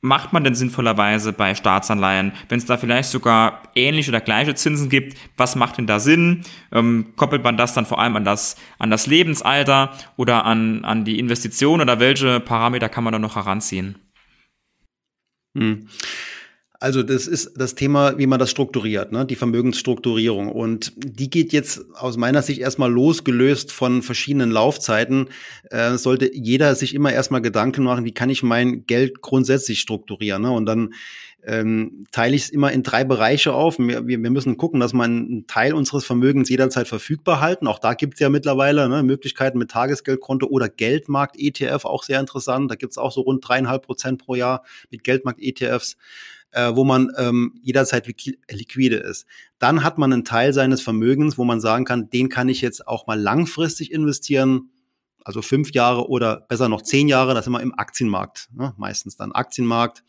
macht man denn sinnvollerweise bei Staatsanleihen, wenn es da vielleicht sogar ähnliche oder gleiche Zinsen gibt? Was macht denn da Sinn? Ähm, koppelt man das dann vor allem an das, an das Lebensalter oder an, an die Investition oder welche Parameter kann man da noch heranziehen? Hm. Also das ist das Thema, wie man das strukturiert, ne? die Vermögensstrukturierung. Und die geht jetzt aus meiner Sicht erstmal losgelöst von verschiedenen Laufzeiten. Äh, sollte jeder sich immer erstmal Gedanken machen, wie kann ich mein Geld grundsätzlich strukturieren. Ne? Und dann ähm, teile ich es immer in drei Bereiche auf. Wir, wir, wir müssen gucken, dass man einen Teil unseres Vermögens jederzeit verfügbar halten. Auch da gibt es ja mittlerweile ne, Möglichkeiten mit Tagesgeldkonto oder Geldmarkt-ETF, auch sehr interessant. Da gibt es auch so rund dreieinhalb Prozent pro Jahr mit Geldmarkt-ETFs äh, wo man ähm, jederzeit liquide ist. Dann hat man einen Teil seines Vermögens, wo man sagen kann, den kann ich jetzt auch mal langfristig investieren, also fünf Jahre oder besser noch zehn Jahre, das immer im Aktienmarkt, ne? meistens dann Aktienmarkt.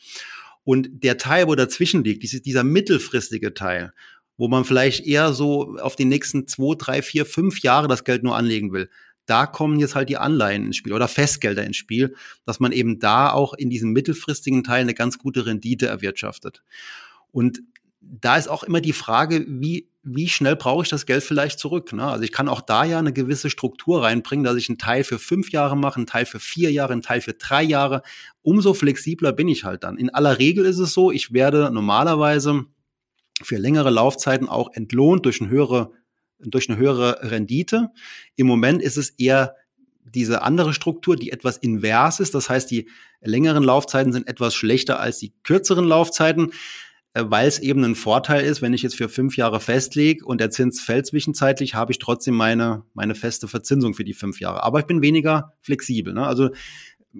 Und der Teil, wo dazwischen liegt, dieser mittelfristige Teil, wo man vielleicht eher so auf die nächsten zwei, drei, vier, fünf Jahre das Geld nur anlegen will, da kommen jetzt halt die Anleihen ins Spiel oder Festgelder ins Spiel, dass man eben da auch in diesem mittelfristigen Teil eine ganz gute Rendite erwirtschaftet. Und da ist auch immer die Frage, wie, wie schnell brauche ich das Geld vielleicht zurück? Ne? Also ich kann auch da ja eine gewisse Struktur reinbringen, dass ich einen Teil für fünf Jahre mache, einen Teil für vier Jahre, einen Teil für drei Jahre. Umso flexibler bin ich halt dann. In aller Regel ist es so, ich werde normalerweise für längere Laufzeiten auch entlohnt durch eine höhere durch eine höhere Rendite. Im Moment ist es eher diese andere Struktur, die etwas invers ist. Das heißt, die längeren Laufzeiten sind etwas schlechter als die kürzeren Laufzeiten, äh, weil es eben ein Vorteil ist, wenn ich jetzt für fünf Jahre festlege und der Zins fällt zwischenzeitlich, habe ich trotzdem meine, meine feste Verzinsung für die fünf Jahre. Aber ich bin weniger flexibel. Ne? Also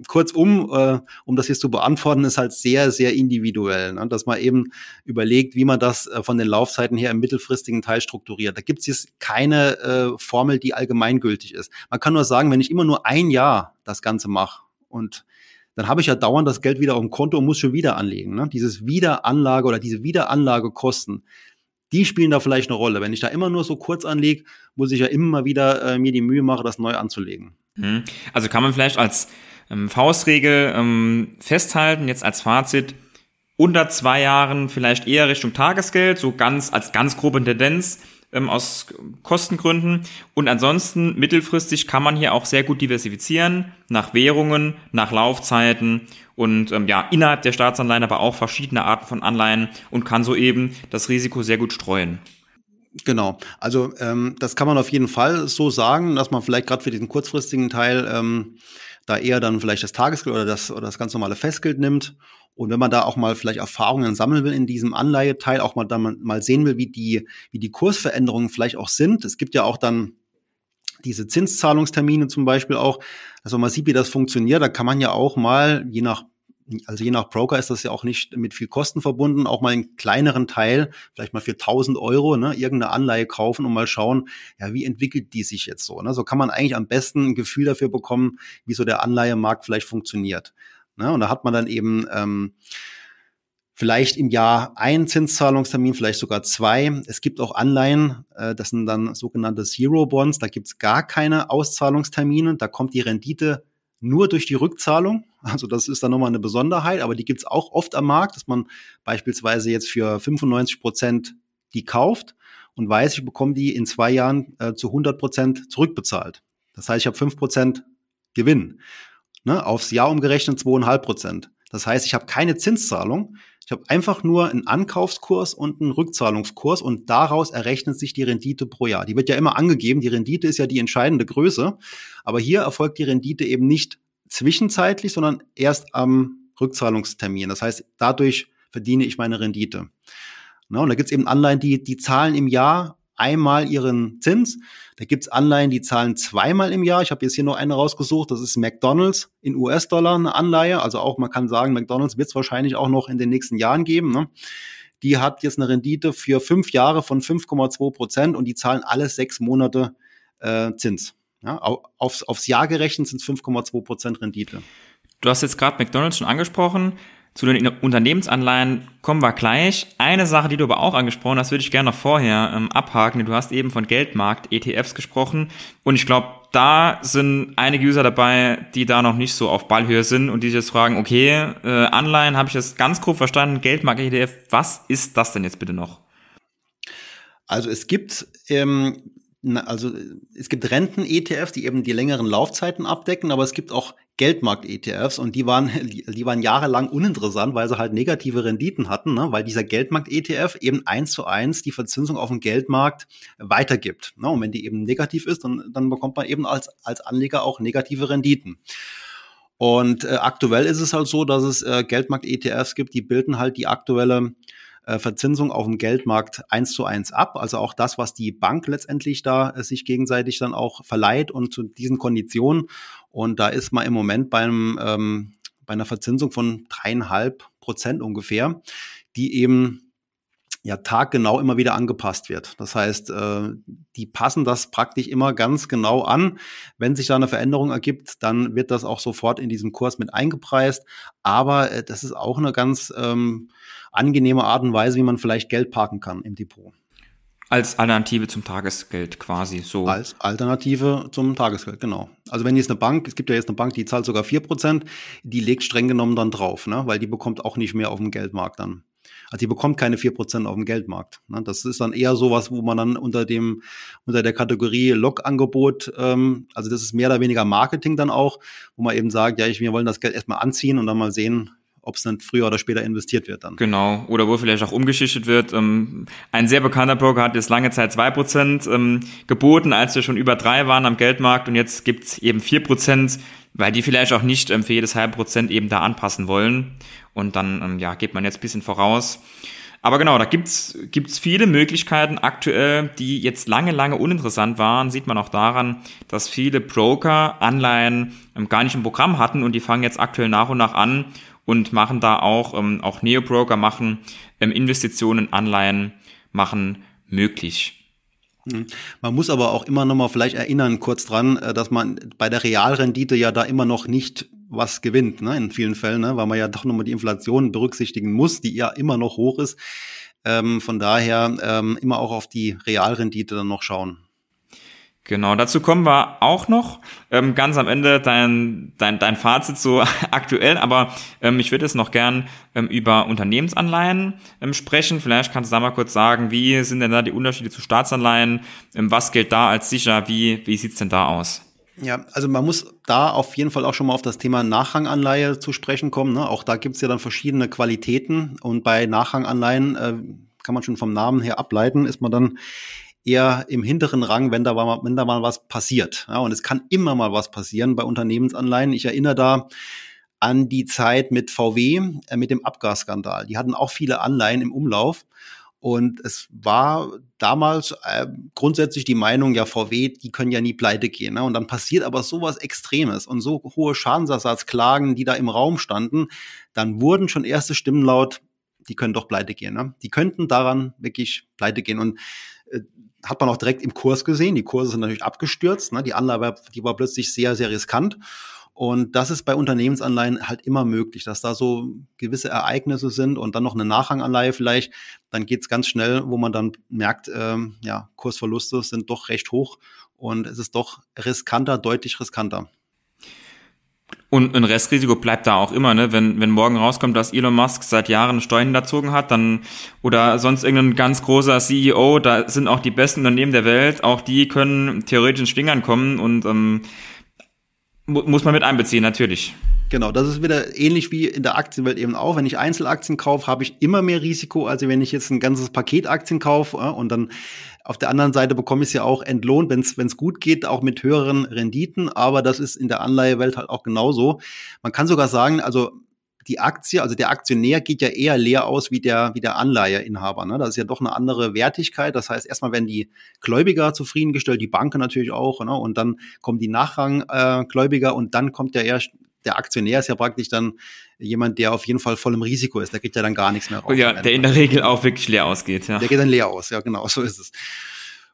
kurzum, äh, um das jetzt zu beantworten, ist halt sehr, sehr individuell, ne? dass man eben überlegt, wie man das äh, von den Laufzeiten her im mittelfristigen Teil strukturiert. Da gibt es jetzt keine äh, Formel, die allgemeingültig ist. Man kann nur sagen, wenn ich immer nur ein Jahr das Ganze mache und dann habe ich ja dauernd das Geld wieder auf dem Konto und muss schon wieder anlegen. Ne? Dieses Wiederanlage oder diese Wiederanlagekosten, die spielen da vielleicht eine Rolle. Wenn ich da immer nur so kurz anlege, muss ich ja immer wieder äh, mir die Mühe machen, das neu anzulegen. Mhm. Also kann man vielleicht als ähm, Faustregel ähm, festhalten, jetzt als Fazit, unter zwei Jahren vielleicht eher Richtung Tagesgeld, so ganz als ganz grobe Tendenz ähm, aus Kostengründen. Und ansonsten mittelfristig kann man hier auch sehr gut diversifizieren nach Währungen, nach Laufzeiten und ähm, ja innerhalb der Staatsanleihen, aber auch verschiedene Arten von Anleihen und kann so eben das Risiko sehr gut streuen. Genau, also ähm, das kann man auf jeden Fall so sagen, dass man vielleicht gerade für diesen kurzfristigen Teil ähm, da eher dann vielleicht das Tagesgeld oder das, oder das ganz normale Festgeld nimmt. Und wenn man da auch mal vielleicht Erfahrungen sammeln will in diesem Anleiheteil, auch mal dann mal sehen will, wie die, wie die Kursveränderungen vielleicht auch sind. Es gibt ja auch dann diese Zinszahlungstermine zum Beispiel auch, dass man mal sieht, wie das funktioniert. Da kann man ja auch mal, je nach also je nach Broker ist das ja auch nicht mit viel Kosten verbunden, auch mal einen kleineren Teil, vielleicht mal für 1000 Euro, ne, irgendeine Anleihe kaufen und mal schauen, ja, wie entwickelt die sich jetzt so. Ne? So kann man eigentlich am besten ein Gefühl dafür bekommen, wie so der Anleihemarkt vielleicht funktioniert. Ne? Und da hat man dann eben ähm, vielleicht im Jahr ein Zinszahlungstermin, vielleicht sogar zwei. Es gibt auch Anleihen, äh, das sind dann sogenannte Zero Bonds, da gibt's gar keine Auszahlungstermine, da kommt die Rendite nur durch die Rückzahlung. Also das ist dann nochmal eine Besonderheit, aber die gibt's auch oft am Markt, dass man beispielsweise jetzt für 95 Prozent die kauft und weiß, ich bekomme die in zwei Jahren äh, zu 100 Prozent zurückbezahlt. Das heißt, ich habe 5 Prozent Gewinn. Ne? Aufs Jahr umgerechnet 2,5 Prozent. Das heißt, ich habe keine Zinszahlung. Ich habe einfach nur einen Ankaufskurs und einen Rückzahlungskurs und daraus errechnet sich die Rendite pro Jahr. Die wird ja immer angegeben. Die Rendite ist ja die entscheidende Größe. Aber hier erfolgt die Rendite eben nicht zwischenzeitlich, sondern erst am Rückzahlungstermin. Das heißt, dadurch verdiene ich meine Rendite. Na, und da gibt es eben Anleihen, die, die zahlen im Jahr einmal ihren Zins. Da gibt's Anleihen, die zahlen zweimal im Jahr. Ich habe jetzt hier noch eine rausgesucht. Das ist McDonald's in US-Dollar eine Anleihe. Also auch, man kann sagen, McDonald's wird es wahrscheinlich auch noch in den nächsten Jahren geben. Ne? Die hat jetzt eine Rendite für fünf Jahre von 5,2 Prozent und die zahlen alle sechs Monate äh, Zins. Ja, aufs, aufs Jahr gerechnet sind es 5,2 Prozent Rendite. Du hast jetzt gerade McDonald's schon angesprochen. Zu den Unternehmensanleihen kommen wir gleich. Eine Sache, die du aber auch angesprochen hast, würde ich gerne noch vorher ähm, abhaken. Du hast eben von Geldmarkt, ETFs gesprochen. Und ich glaube, da sind einige User dabei, die da noch nicht so auf Ballhöhe sind und die sich jetzt fragen, okay, äh, Anleihen habe ich das ganz grob verstanden, Geldmarkt, ETF, was ist das denn jetzt bitte noch? Also es gibt ähm, also es gibt Renten-ETFs, die eben die längeren Laufzeiten abdecken, aber es gibt auch Geldmarkt-ETFs und die waren, die waren jahrelang uninteressant, weil sie halt negative Renditen hatten, ne? weil dieser Geldmarkt-ETF eben eins zu eins die Verzinsung auf dem Geldmarkt weitergibt. Ne? Und wenn die eben negativ ist, dann, dann bekommt man eben als, als Anleger auch negative Renditen. Und äh, aktuell ist es halt so, dass es äh, Geldmarkt-ETFs gibt, die bilden halt die aktuelle Verzinsung auf dem Geldmarkt eins zu eins ab. Also auch das, was die Bank letztendlich da äh, sich gegenseitig dann auch verleiht und zu diesen Konditionen. Und da ist man im Moment beim, ähm, bei einer Verzinsung von dreieinhalb Prozent ungefähr, die eben ja taggenau immer wieder angepasst wird. Das heißt, äh, die passen das praktisch immer ganz genau an. Wenn sich da eine Veränderung ergibt, dann wird das auch sofort in diesem Kurs mit eingepreist. Aber äh, das ist auch eine ganz ähm, angenehme Art und Weise, wie man vielleicht Geld parken kann im Depot. Als Alternative zum Tagesgeld quasi so. Als Alternative zum Tagesgeld, genau. Also wenn jetzt eine Bank, es gibt ja jetzt eine Bank, die zahlt sogar vier Prozent, die legt streng genommen dann drauf, ne? weil die bekommt auch nicht mehr auf dem Geldmarkt dann. Also die bekommt keine vier Prozent auf dem Geldmarkt. Ne? Das ist dann eher sowas, wo man dann unter dem, unter der Kategorie Log-Angebot, ähm, also das ist mehr oder weniger Marketing dann auch, wo man eben sagt, ja, ich, wir wollen das Geld erstmal anziehen und dann mal sehen, ob es dann früher oder später investiert wird dann. Genau, oder wo vielleicht auch umgeschichtet wird. Ähm, ein sehr bekannter Broker hat jetzt lange Zeit zwei Prozent ähm, geboten, als wir schon über drei waren am Geldmarkt und jetzt gibt's eben vier Prozent, weil die vielleicht auch nicht ähm, für jedes halbe Prozent eben da anpassen wollen. Und dann ja, geht man jetzt bisschen voraus. Aber genau, da gibt's gibt's viele Möglichkeiten aktuell, die jetzt lange, lange uninteressant waren. Sieht man auch daran, dass viele Broker Anleihen ähm, gar nicht im Programm hatten und die fangen jetzt aktuell nach und nach an und machen da auch, ähm, auch Neo-Broker machen ähm, Investitionen, Anleihen machen möglich. Hm. Man muss aber auch immer noch mal vielleicht erinnern, kurz dran, äh, dass man bei der Realrendite ja da immer noch nicht was gewinnt, ne, in vielen Fällen, ne, weil man ja doch nochmal die Inflation berücksichtigen muss, die ja immer noch hoch ist. Ähm, von daher ähm, immer auch auf die Realrendite dann noch schauen. Genau, dazu kommen wir auch noch. Ähm, ganz am Ende dein, dein, dein Fazit so aktuell, aber ähm, ich würde jetzt noch gern ähm, über Unternehmensanleihen ähm, sprechen. Vielleicht kannst du da mal kurz sagen, wie sind denn da die Unterschiede zu Staatsanleihen? Ähm, was gilt da als sicher? Wie, wie sieht's denn da aus? Ja, also man muss da auf jeden Fall auch schon mal auf das Thema Nachranganleihe zu sprechen kommen. Ne? Auch da gibt's ja dann verschiedene Qualitäten und bei Nachranganleihen äh, kann man schon vom Namen her ableiten, ist man dann eher im hinteren Rang, wenn da mal, wenn da mal was passiert. Ja, und es kann immer mal was passieren bei Unternehmensanleihen. Ich erinnere da an die Zeit mit VW, äh, mit dem Abgasskandal. Die hatten auch viele Anleihen im Umlauf. Und es war damals äh, grundsätzlich die Meinung, ja, VW, die können ja nie pleite gehen. Ne? Und dann passiert aber sowas Extremes und so hohe Schadensersatzklagen, die da im Raum standen, dann wurden schon erste Stimmen laut, die können doch pleite gehen. Ne? Die könnten daran wirklich pleite gehen. Und äh, hat man auch direkt im Kurs gesehen. Die Kurse sind natürlich abgestürzt. Ne? Die Anleihe, die war plötzlich sehr, sehr riskant. Und das ist bei Unternehmensanleihen halt immer möglich, dass da so gewisse Ereignisse sind und dann noch eine Nachranganleihe vielleicht, dann geht's ganz schnell, wo man dann merkt, ähm, ja, Kursverluste sind doch recht hoch und es ist doch riskanter, deutlich riskanter. Und ein Restrisiko bleibt da auch immer, ne? Wenn, wenn morgen rauskommt, dass Elon Musk seit Jahren Steuern hinterzogen hat, dann oder sonst irgendein ganz großer CEO, da sind auch die besten Unternehmen der Welt, auch die können theoretisch in Schwingern kommen und ähm, muss man mit einbeziehen, natürlich. Genau, das ist wieder ähnlich wie in der Aktienwelt eben auch. Wenn ich Einzelaktien kaufe, habe ich immer mehr Risiko, als wenn ich jetzt ein ganzes Paket Aktien kaufe und dann auf der anderen Seite bekomme ich es ja auch entlohnt, wenn es gut geht, auch mit höheren Renditen. Aber das ist in der Anleihewelt halt auch genauso. Man kann sogar sagen, also die Aktie, also der Aktionär geht ja eher leer aus wie der, wie der Anleiheinhaber. Ne? Das ist ja doch eine andere Wertigkeit. Das heißt, erstmal werden die Gläubiger zufriedengestellt, die Banken natürlich auch, ne? und dann kommen die Nachranggläubiger äh, und dann kommt der erst der Aktionär ist ja praktisch dann jemand, der auf jeden Fall voll im Risiko ist. Der kriegt ja dann gar nichts mehr raus. Ja, der in der Regel auch wirklich leer ausgeht. Ja. Der geht dann leer aus, ja genau, so ist es.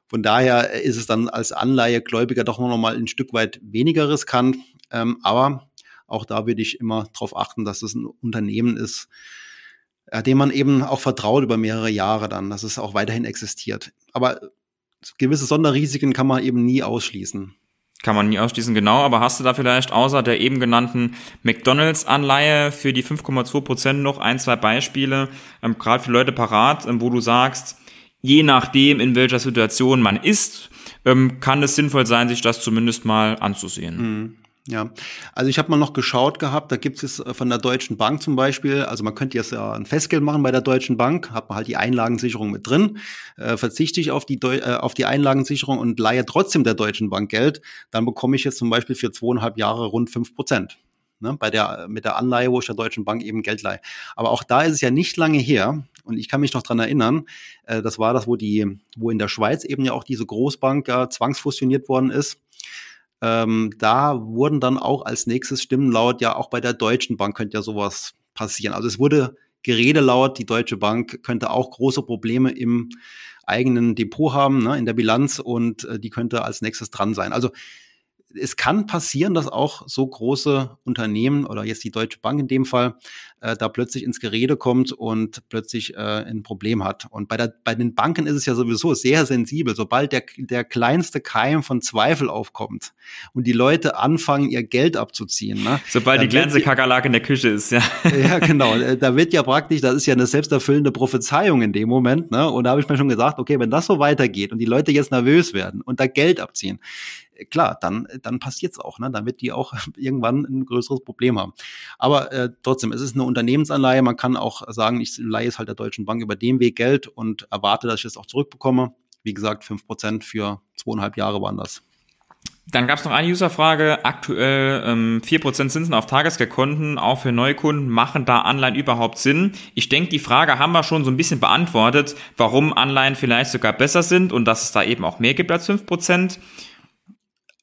Von daher ist es dann als Anleihegläubiger doch noch mal ein Stück weit weniger riskant. Ähm, aber auch da würde ich immer darauf achten, dass es ein Unternehmen ist, äh, dem man eben auch vertraut über mehrere Jahre dann, dass es auch weiterhin existiert. Aber gewisse Sonderrisiken kann man eben nie ausschließen. Kann man nie ausschließen, genau. Aber hast du da vielleicht außer der eben genannten McDonalds-Anleihe für die 5,2 Prozent noch ein, zwei Beispiele, ähm, gerade für Leute parat, ähm, wo du sagst, je nachdem, in welcher Situation man ist, ähm, kann es sinnvoll sein, sich das zumindest mal anzusehen. Mhm. Ja, also ich habe mal noch geschaut gehabt, da gibt es äh, von der Deutschen Bank zum Beispiel, also man könnte jetzt ja ein Festgeld machen bei der Deutschen Bank, hat man halt die Einlagensicherung mit drin, äh, verzichte ich auf die, Deu äh, auf die Einlagensicherung und leihe trotzdem der Deutschen Bank Geld, dann bekomme ich jetzt zum Beispiel für zweieinhalb Jahre rund fünf Prozent. Ne, bei der, mit der Anleihe, wo ich der Deutschen Bank eben Geld leihe. Aber auch da ist es ja nicht lange her, und ich kann mich noch dran erinnern, äh, das war das, wo die, wo in der Schweiz eben ja auch diese Großbank ja zwangsfusioniert worden ist ähm, da wurden dann auch als nächstes Stimmen laut, ja, auch bei der Deutschen Bank könnte ja sowas passieren. Also es wurde Gerede laut, die Deutsche Bank könnte auch große Probleme im eigenen Depot haben, ne, in der Bilanz und äh, die könnte als nächstes dran sein. Also es kann passieren, dass auch so große Unternehmen oder jetzt die Deutsche Bank in dem Fall äh, da plötzlich ins Gerede kommt und plötzlich äh, ein Problem hat. Und bei, der, bei den Banken ist es ja sowieso sehr sensibel. Sobald der, der kleinste Keim von Zweifel aufkommt und die Leute anfangen, ihr Geld abzuziehen. Ne, Sobald die kleinste Kakerlake in der Küche ist, ja. Ja, genau. Da wird ja praktisch, das ist ja eine selbsterfüllende Prophezeiung in dem Moment. Ne? Und da habe ich mir schon gesagt, okay, wenn das so weitergeht und die Leute jetzt nervös werden und da Geld abziehen, klar, dann, dann passiert's auch. Ne? Dann wird die auch irgendwann ein größeres Problem haben. Aber äh, trotzdem, es ist eine Unternehmensanleihe. Man kann auch sagen, ich leihe es halt der Deutschen Bank über den Weg Geld und erwarte, dass ich es auch zurückbekomme. Wie gesagt, fünf Prozent für zweieinhalb Jahre waren das. Dann gab es noch eine Userfrage. Aktuell ähm, 4% Zinsen auf Tagesgeldkonten, auch für Neukunden. Machen da Anleihen überhaupt Sinn? Ich denke, die Frage haben wir schon so ein bisschen beantwortet, warum Anleihen vielleicht sogar besser sind und dass es da eben auch mehr gibt als 5%.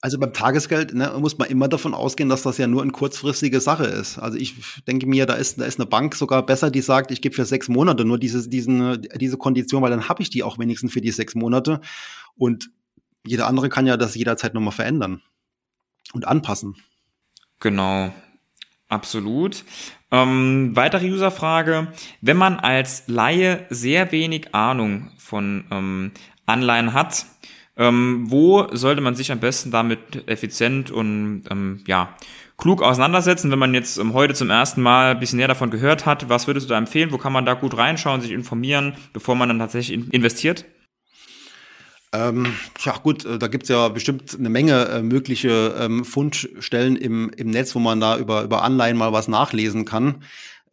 Also beim Tagesgeld ne, muss man immer davon ausgehen, dass das ja nur eine kurzfristige Sache ist. Also ich denke mir, da ist, da ist eine Bank sogar besser, die sagt, ich gebe für sechs Monate nur diese, diesen, diese Kondition, weil dann habe ich die auch wenigstens für die sechs Monate. Und jeder andere kann ja das jederzeit nochmal verändern und anpassen. Genau. Absolut. Ähm, weitere Userfrage. Wenn man als Laie sehr wenig Ahnung von ähm, Anleihen hat, ähm, wo sollte man sich am besten damit effizient und ähm, ja, klug auseinandersetzen, wenn man jetzt ähm, heute zum ersten Mal ein bisschen näher davon gehört hat? Was würdest du da empfehlen? Wo kann man da gut reinschauen, sich informieren, bevor man dann tatsächlich investiert? Ähm, ja gut, äh, da gibt's ja bestimmt eine Menge äh, mögliche ähm, Fundstellen im, im Netz, wo man da über, über Anleihen mal was nachlesen kann.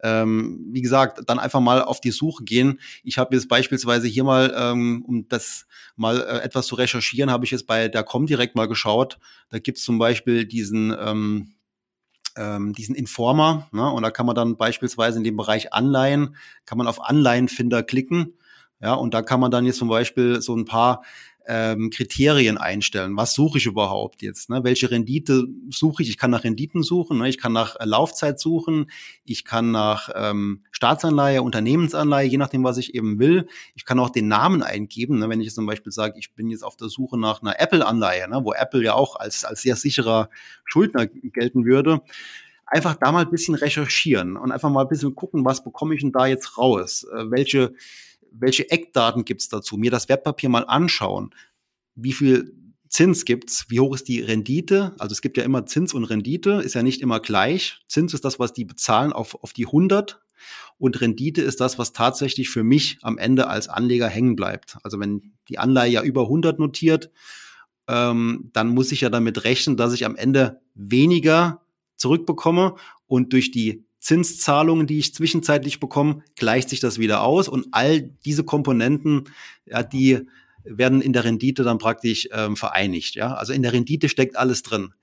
Ähm, wie gesagt, dann einfach mal auf die Suche gehen. Ich habe jetzt beispielsweise hier mal, ähm, um das mal äh, etwas zu recherchieren, habe ich jetzt bei der Comdirect mal geschaut. Da gibt's zum Beispiel diesen ähm, ähm, diesen Informer, ne? und da kann man dann beispielsweise in dem Bereich Anleihen, kann man auf Anleihenfinder klicken, ja, und da kann man dann jetzt zum Beispiel so ein paar ähm, Kriterien einstellen. Was suche ich überhaupt jetzt? Ne? Welche Rendite suche ich? Ich kann nach Renditen suchen, ne? ich kann nach äh, Laufzeit suchen, ich kann nach ähm, Staatsanleihe, Unternehmensanleihe, je nachdem, was ich eben will. Ich kann auch den Namen eingeben. Ne? Wenn ich jetzt zum Beispiel sage, ich bin jetzt auf der Suche nach einer Apple-Anleihe, ne? wo Apple ja auch als, als sehr sicherer Schuldner gelten würde einfach da mal ein bisschen recherchieren und einfach mal ein bisschen gucken, was bekomme ich denn da jetzt raus? Äh, welche welche Eckdaten gibt's dazu? Mir das Wertpapier mal anschauen. Wie viel Zins gibt's, wie hoch ist die Rendite? Also es gibt ja immer Zins und Rendite, ist ja nicht immer gleich. Zins ist das, was die bezahlen auf, auf die 100 und Rendite ist das, was tatsächlich für mich am Ende als Anleger hängen bleibt. Also wenn die Anleihe ja über 100 notiert, ähm, dann muss ich ja damit rechnen, dass ich am Ende weniger zurückbekomme und durch die Zinszahlungen, die ich zwischenzeitlich bekomme, gleicht sich das wieder aus und all diese Komponenten, ja, die werden in der Rendite dann praktisch ähm, vereinigt. Ja, also in der Rendite steckt alles drin.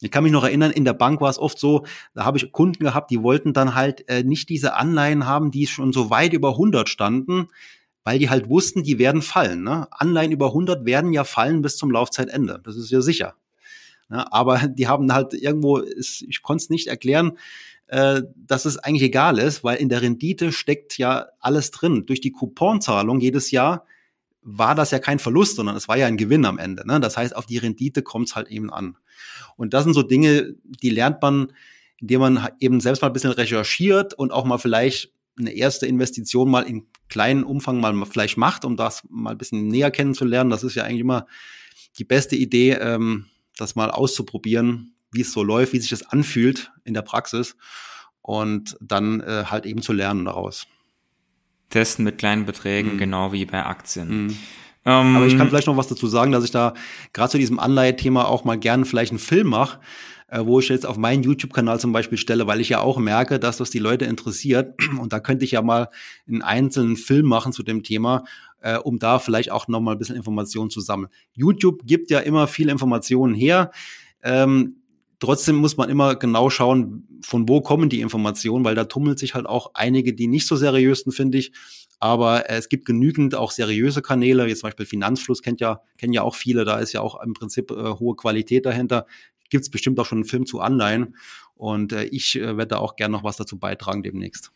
Ich kann mich noch erinnern, in der Bank war es oft so, da habe ich Kunden gehabt, die wollten dann halt äh, nicht diese Anleihen haben, die schon so weit über 100 standen, weil die halt wussten, die werden fallen. Ne? Anleihen über 100 werden ja fallen bis zum Laufzeitende. Das ist ja sicher. Ja, aber die haben halt irgendwo, ich konnte es nicht erklären, äh, dass es eigentlich egal ist, weil in der Rendite steckt ja alles drin. Durch die Couponzahlung jedes Jahr war das ja kein Verlust, sondern es war ja ein Gewinn am Ende. Ne? Das heißt, auf die Rendite kommt es halt eben an. Und das sind so Dinge, die lernt man, indem man eben selbst mal ein bisschen recherchiert und auch mal vielleicht eine erste Investition mal in kleinen Umfang mal vielleicht macht, um das mal ein bisschen näher kennenzulernen. Das ist ja eigentlich immer die beste Idee, ähm, das mal auszuprobieren, wie es so läuft, wie sich das anfühlt in der Praxis und dann äh, halt eben zu lernen daraus. Testen mit kleinen Beträgen, mhm. genau wie bei Aktien. Mhm. Ähm, Aber ich kann vielleicht noch was dazu sagen, dass ich da gerade zu diesem Anleihethema auch mal gerne vielleicht einen Film mache, äh, wo ich jetzt auf meinen YouTube-Kanal zum Beispiel stelle, weil ich ja auch merke, dass das die Leute interessiert. Und da könnte ich ja mal einen einzelnen Film machen zu dem Thema, äh, um da vielleicht auch noch mal ein bisschen Informationen zu sammeln. YouTube gibt ja immer viele Informationen her. Ähm, Trotzdem muss man immer genau schauen, von wo kommen die Informationen, weil da tummelt sich halt auch einige, die nicht so seriös sind, finde ich. Aber es gibt genügend auch seriöse Kanäle, jetzt zum Beispiel Finanzfluss kennt ja, kennen ja auch viele, da ist ja auch im Prinzip äh, hohe Qualität dahinter. Gibt es bestimmt auch schon einen Film zu Anleihen. Und äh, ich äh, werde da auch gerne noch was dazu beitragen demnächst.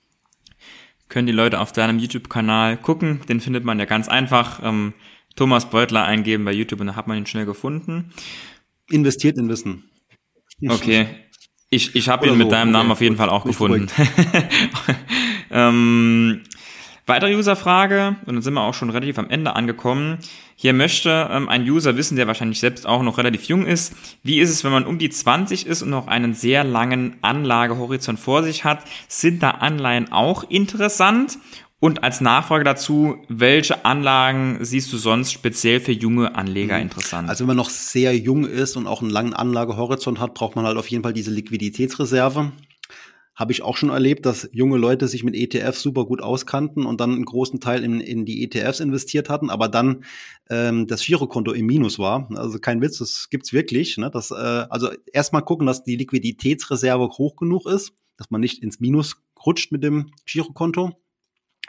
Können die Leute auf deinem YouTube-Kanal gucken, den findet man ja ganz einfach. Ähm, Thomas Beutler eingeben bei YouTube und dann hat man ihn schnell gefunden. Investiert in Wissen. Okay. Ich, ich habe ihn mit so. deinem Namen auf jeden Fall auch gefunden. ähm, weitere Userfrage, und dann sind wir auch schon relativ am Ende angekommen. Hier möchte ähm, ein User wissen, der wahrscheinlich selbst auch noch relativ jung ist. Wie ist es, wenn man um die 20 ist und noch einen sehr langen Anlagehorizont vor sich hat? Sind da Anleihen auch interessant? Und als Nachfrage dazu, welche Anlagen siehst du sonst speziell für junge Anleger mhm. interessant? Also wenn man noch sehr jung ist und auch einen langen Anlagehorizont hat, braucht man halt auf jeden Fall diese Liquiditätsreserve. Habe ich auch schon erlebt, dass junge Leute sich mit ETFs super gut auskannten und dann einen großen Teil in, in die ETFs investiert hatten, aber dann ähm, das Girokonto im Minus war. Also kein Witz, das gibt's wirklich. Ne? Das, äh, also erstmal gucken, dass die Liquiditätsreserve hoch genug ist, dass man nicht ins Minus rutscht mit dem Girokonto.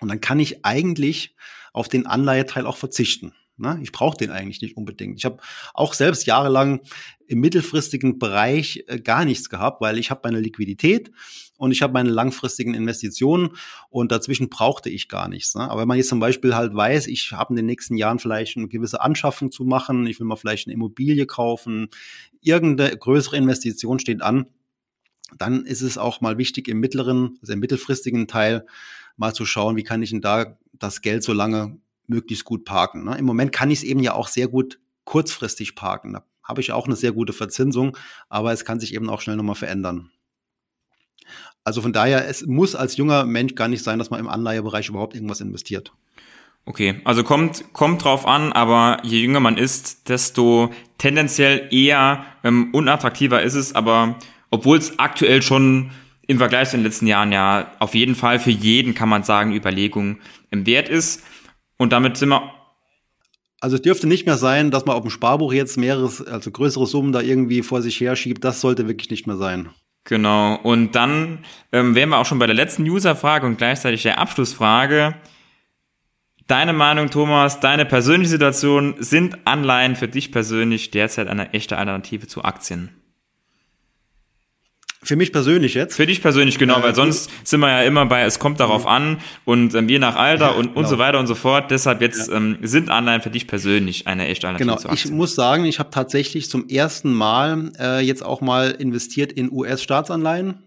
Und dann kann ich eigentlich auf den Anleiheteil auch verzichten. Ne? Ich brauche den eigentlich nicht unbedingt. Ich habe auch selbst jahrelang im mittelfristigen Bereich äh, gar nichts gehabt, weil ich habe meine Liquidität und ich habe meine langfristigen Investitionen und dazwischen brauchte ich gar nichts. Ne? Aber wenn man jetzt zum Beispiel halt weiß, ich habe in den nächsten Jahren vielleicht eine gewisse Anschaffung zu machen, ich will mal vielleicht eine Immobilie kaufen, irgendeine größere Investition steht an, dann ist es auch mal wichtig im mittleren, also im mittelfristigen Teil mal zu schauen, wie kann ich denn da das Geld so lange möglichst gut parken. Ne? Im Moment kann ich es eben ja auch sehr gut kurzfristig parken. Da habe ich auch eine sehr gute Verzinsung, aber es kann sich eben auch schnell nochmal verändern. Also von daher, es muss als junger Mensch gar nicht sein, dass man im Anleihebereich überhaupt irgendwas investiert. Okay, also kommt, kommt drauf an, aber je jünger man ist, desto tendenziell eher ähm, unattraktiver ist es, aber obwohl es aktuell schon im Vergleich zu den letzten Jahren ja auf jeden Fall für jeden, kann man sagen, Überlegung im Wert ist. Und damit sind wir also es dürfte nicht mehr sein, dass man auf dem Sparbuch jetzt mehrere, also größere Summen da irgendwie vor sich her schiebt. Das sollte wirklich nicht mehr sein. Genau. Und dann ähm, wären wir auch schon bei der letzten Userfrage und gleichzeitig der Abschlussfrage. Deine Meinung, Thomas, deine persönliche Situation, sind Anleihen für dich persönlich derzeit eine echte Alternative zu Aktien? Für mich persönlich jetzt? Für dich persönlich, genau, äh, weil sonst sind wir ja immer bei, es kommt darauf an und ähm, je nach Alter ja, und, und genau. so weiter und so fort. Deshalb jetzt ja. ähm, sind Anleihen für dich persönlich eine echte Alternative genau. Ich muss sagen, ich habe tatsächlich zum ersten Mal äh, jetzt auch mal investiert in US-Staatsanleihen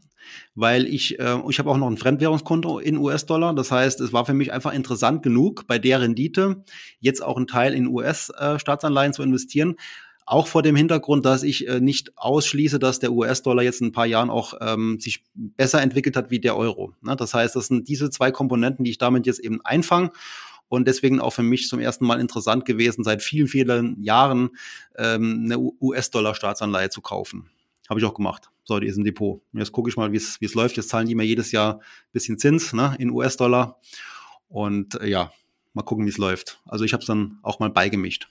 weil ich, äh, ich habe auch noch ein Fremdwährungskonto in US-Dollar. Das heißt, es war für mich einfach interessant genug, bei der Rendite jetzt auch einen Teil in US-Staatsanleihen äh, zu investieren. Auch vor dem Hintergrund, dass ich äh, nicht ausschließe, dass der US-Dollar jetzt in ein paar Jahren auch ähm, sich besser entwickelt hat wie der Euro. Ne? Das heißt, das sind diese zwei Komponenten, die ich damit jetzt eben einfange und deswegen auch für mich zum ersten Mal interessant gewesen, seit vielen, vielen Jahren ähm, eine US-Dollar-Staatsanleihe zu kaufen. Habe ich auch gemacht. So, die ist im Depot. Jetzt gucke ich mal, wie es läuft. Jetzt zahlen die mir jedes Jahr bisschen Zins ne, in US-Dollar. Und äh, ja, mal gucken, wie es läuft. Also ich habe es dann auch mal beigemischt.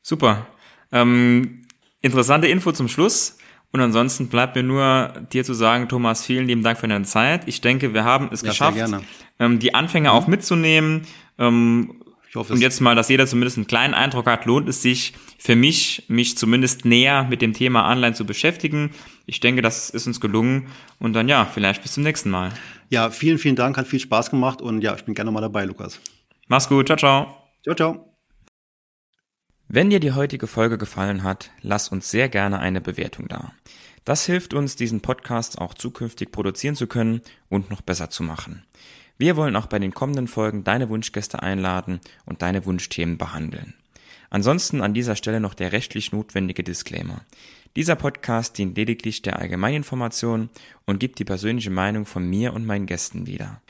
Super. Ähm, interessante Info zum Schluss. Und ansonsten bleibt mir nur dir zu sagen, Thomas, vielen lieben Dank für deine Zeit. Ich denke, wir haben es ja, geschafft, ähm, die Anfänger mhm. auch mitzunehmen. Ähm, ich hoffe, und jetzt mal, dass jeder zumindest einen kleinen Eindruck hat, lohnt es sich für mich, mich zumindest näher mit dem Thema Anleihen zu beschäftigen. Ich denke, das ist uns gelungen. Und dann ja, vielleicht bis zum nächsten Mal. Ja, vielen, vielen Dank, hat viel Spaß gemacht und ja, ich bin gerne mal dabei, Lukas. Mach's gut, ciao, ciao. Ciao, ciao. Wenn dir die heutige Folge gefallen hat, lass uns sehr gerne eine Bewertung da. Das hilft uns, diesen Podcast auch zukünftig produzieren zu können und noch besser zu machen. Wir wollen auch bei den kommenden Folgen deine Wunschgäste einladen und deine Wunschthemen behandeln. Ansonsten an dieser Stelle noch der rechtlich notwendige Disclaimer. Dieser Podcast dient lediglich der Allgemeininformation und gibt die persönliche Meinung von mir und meinen Gästen wieder.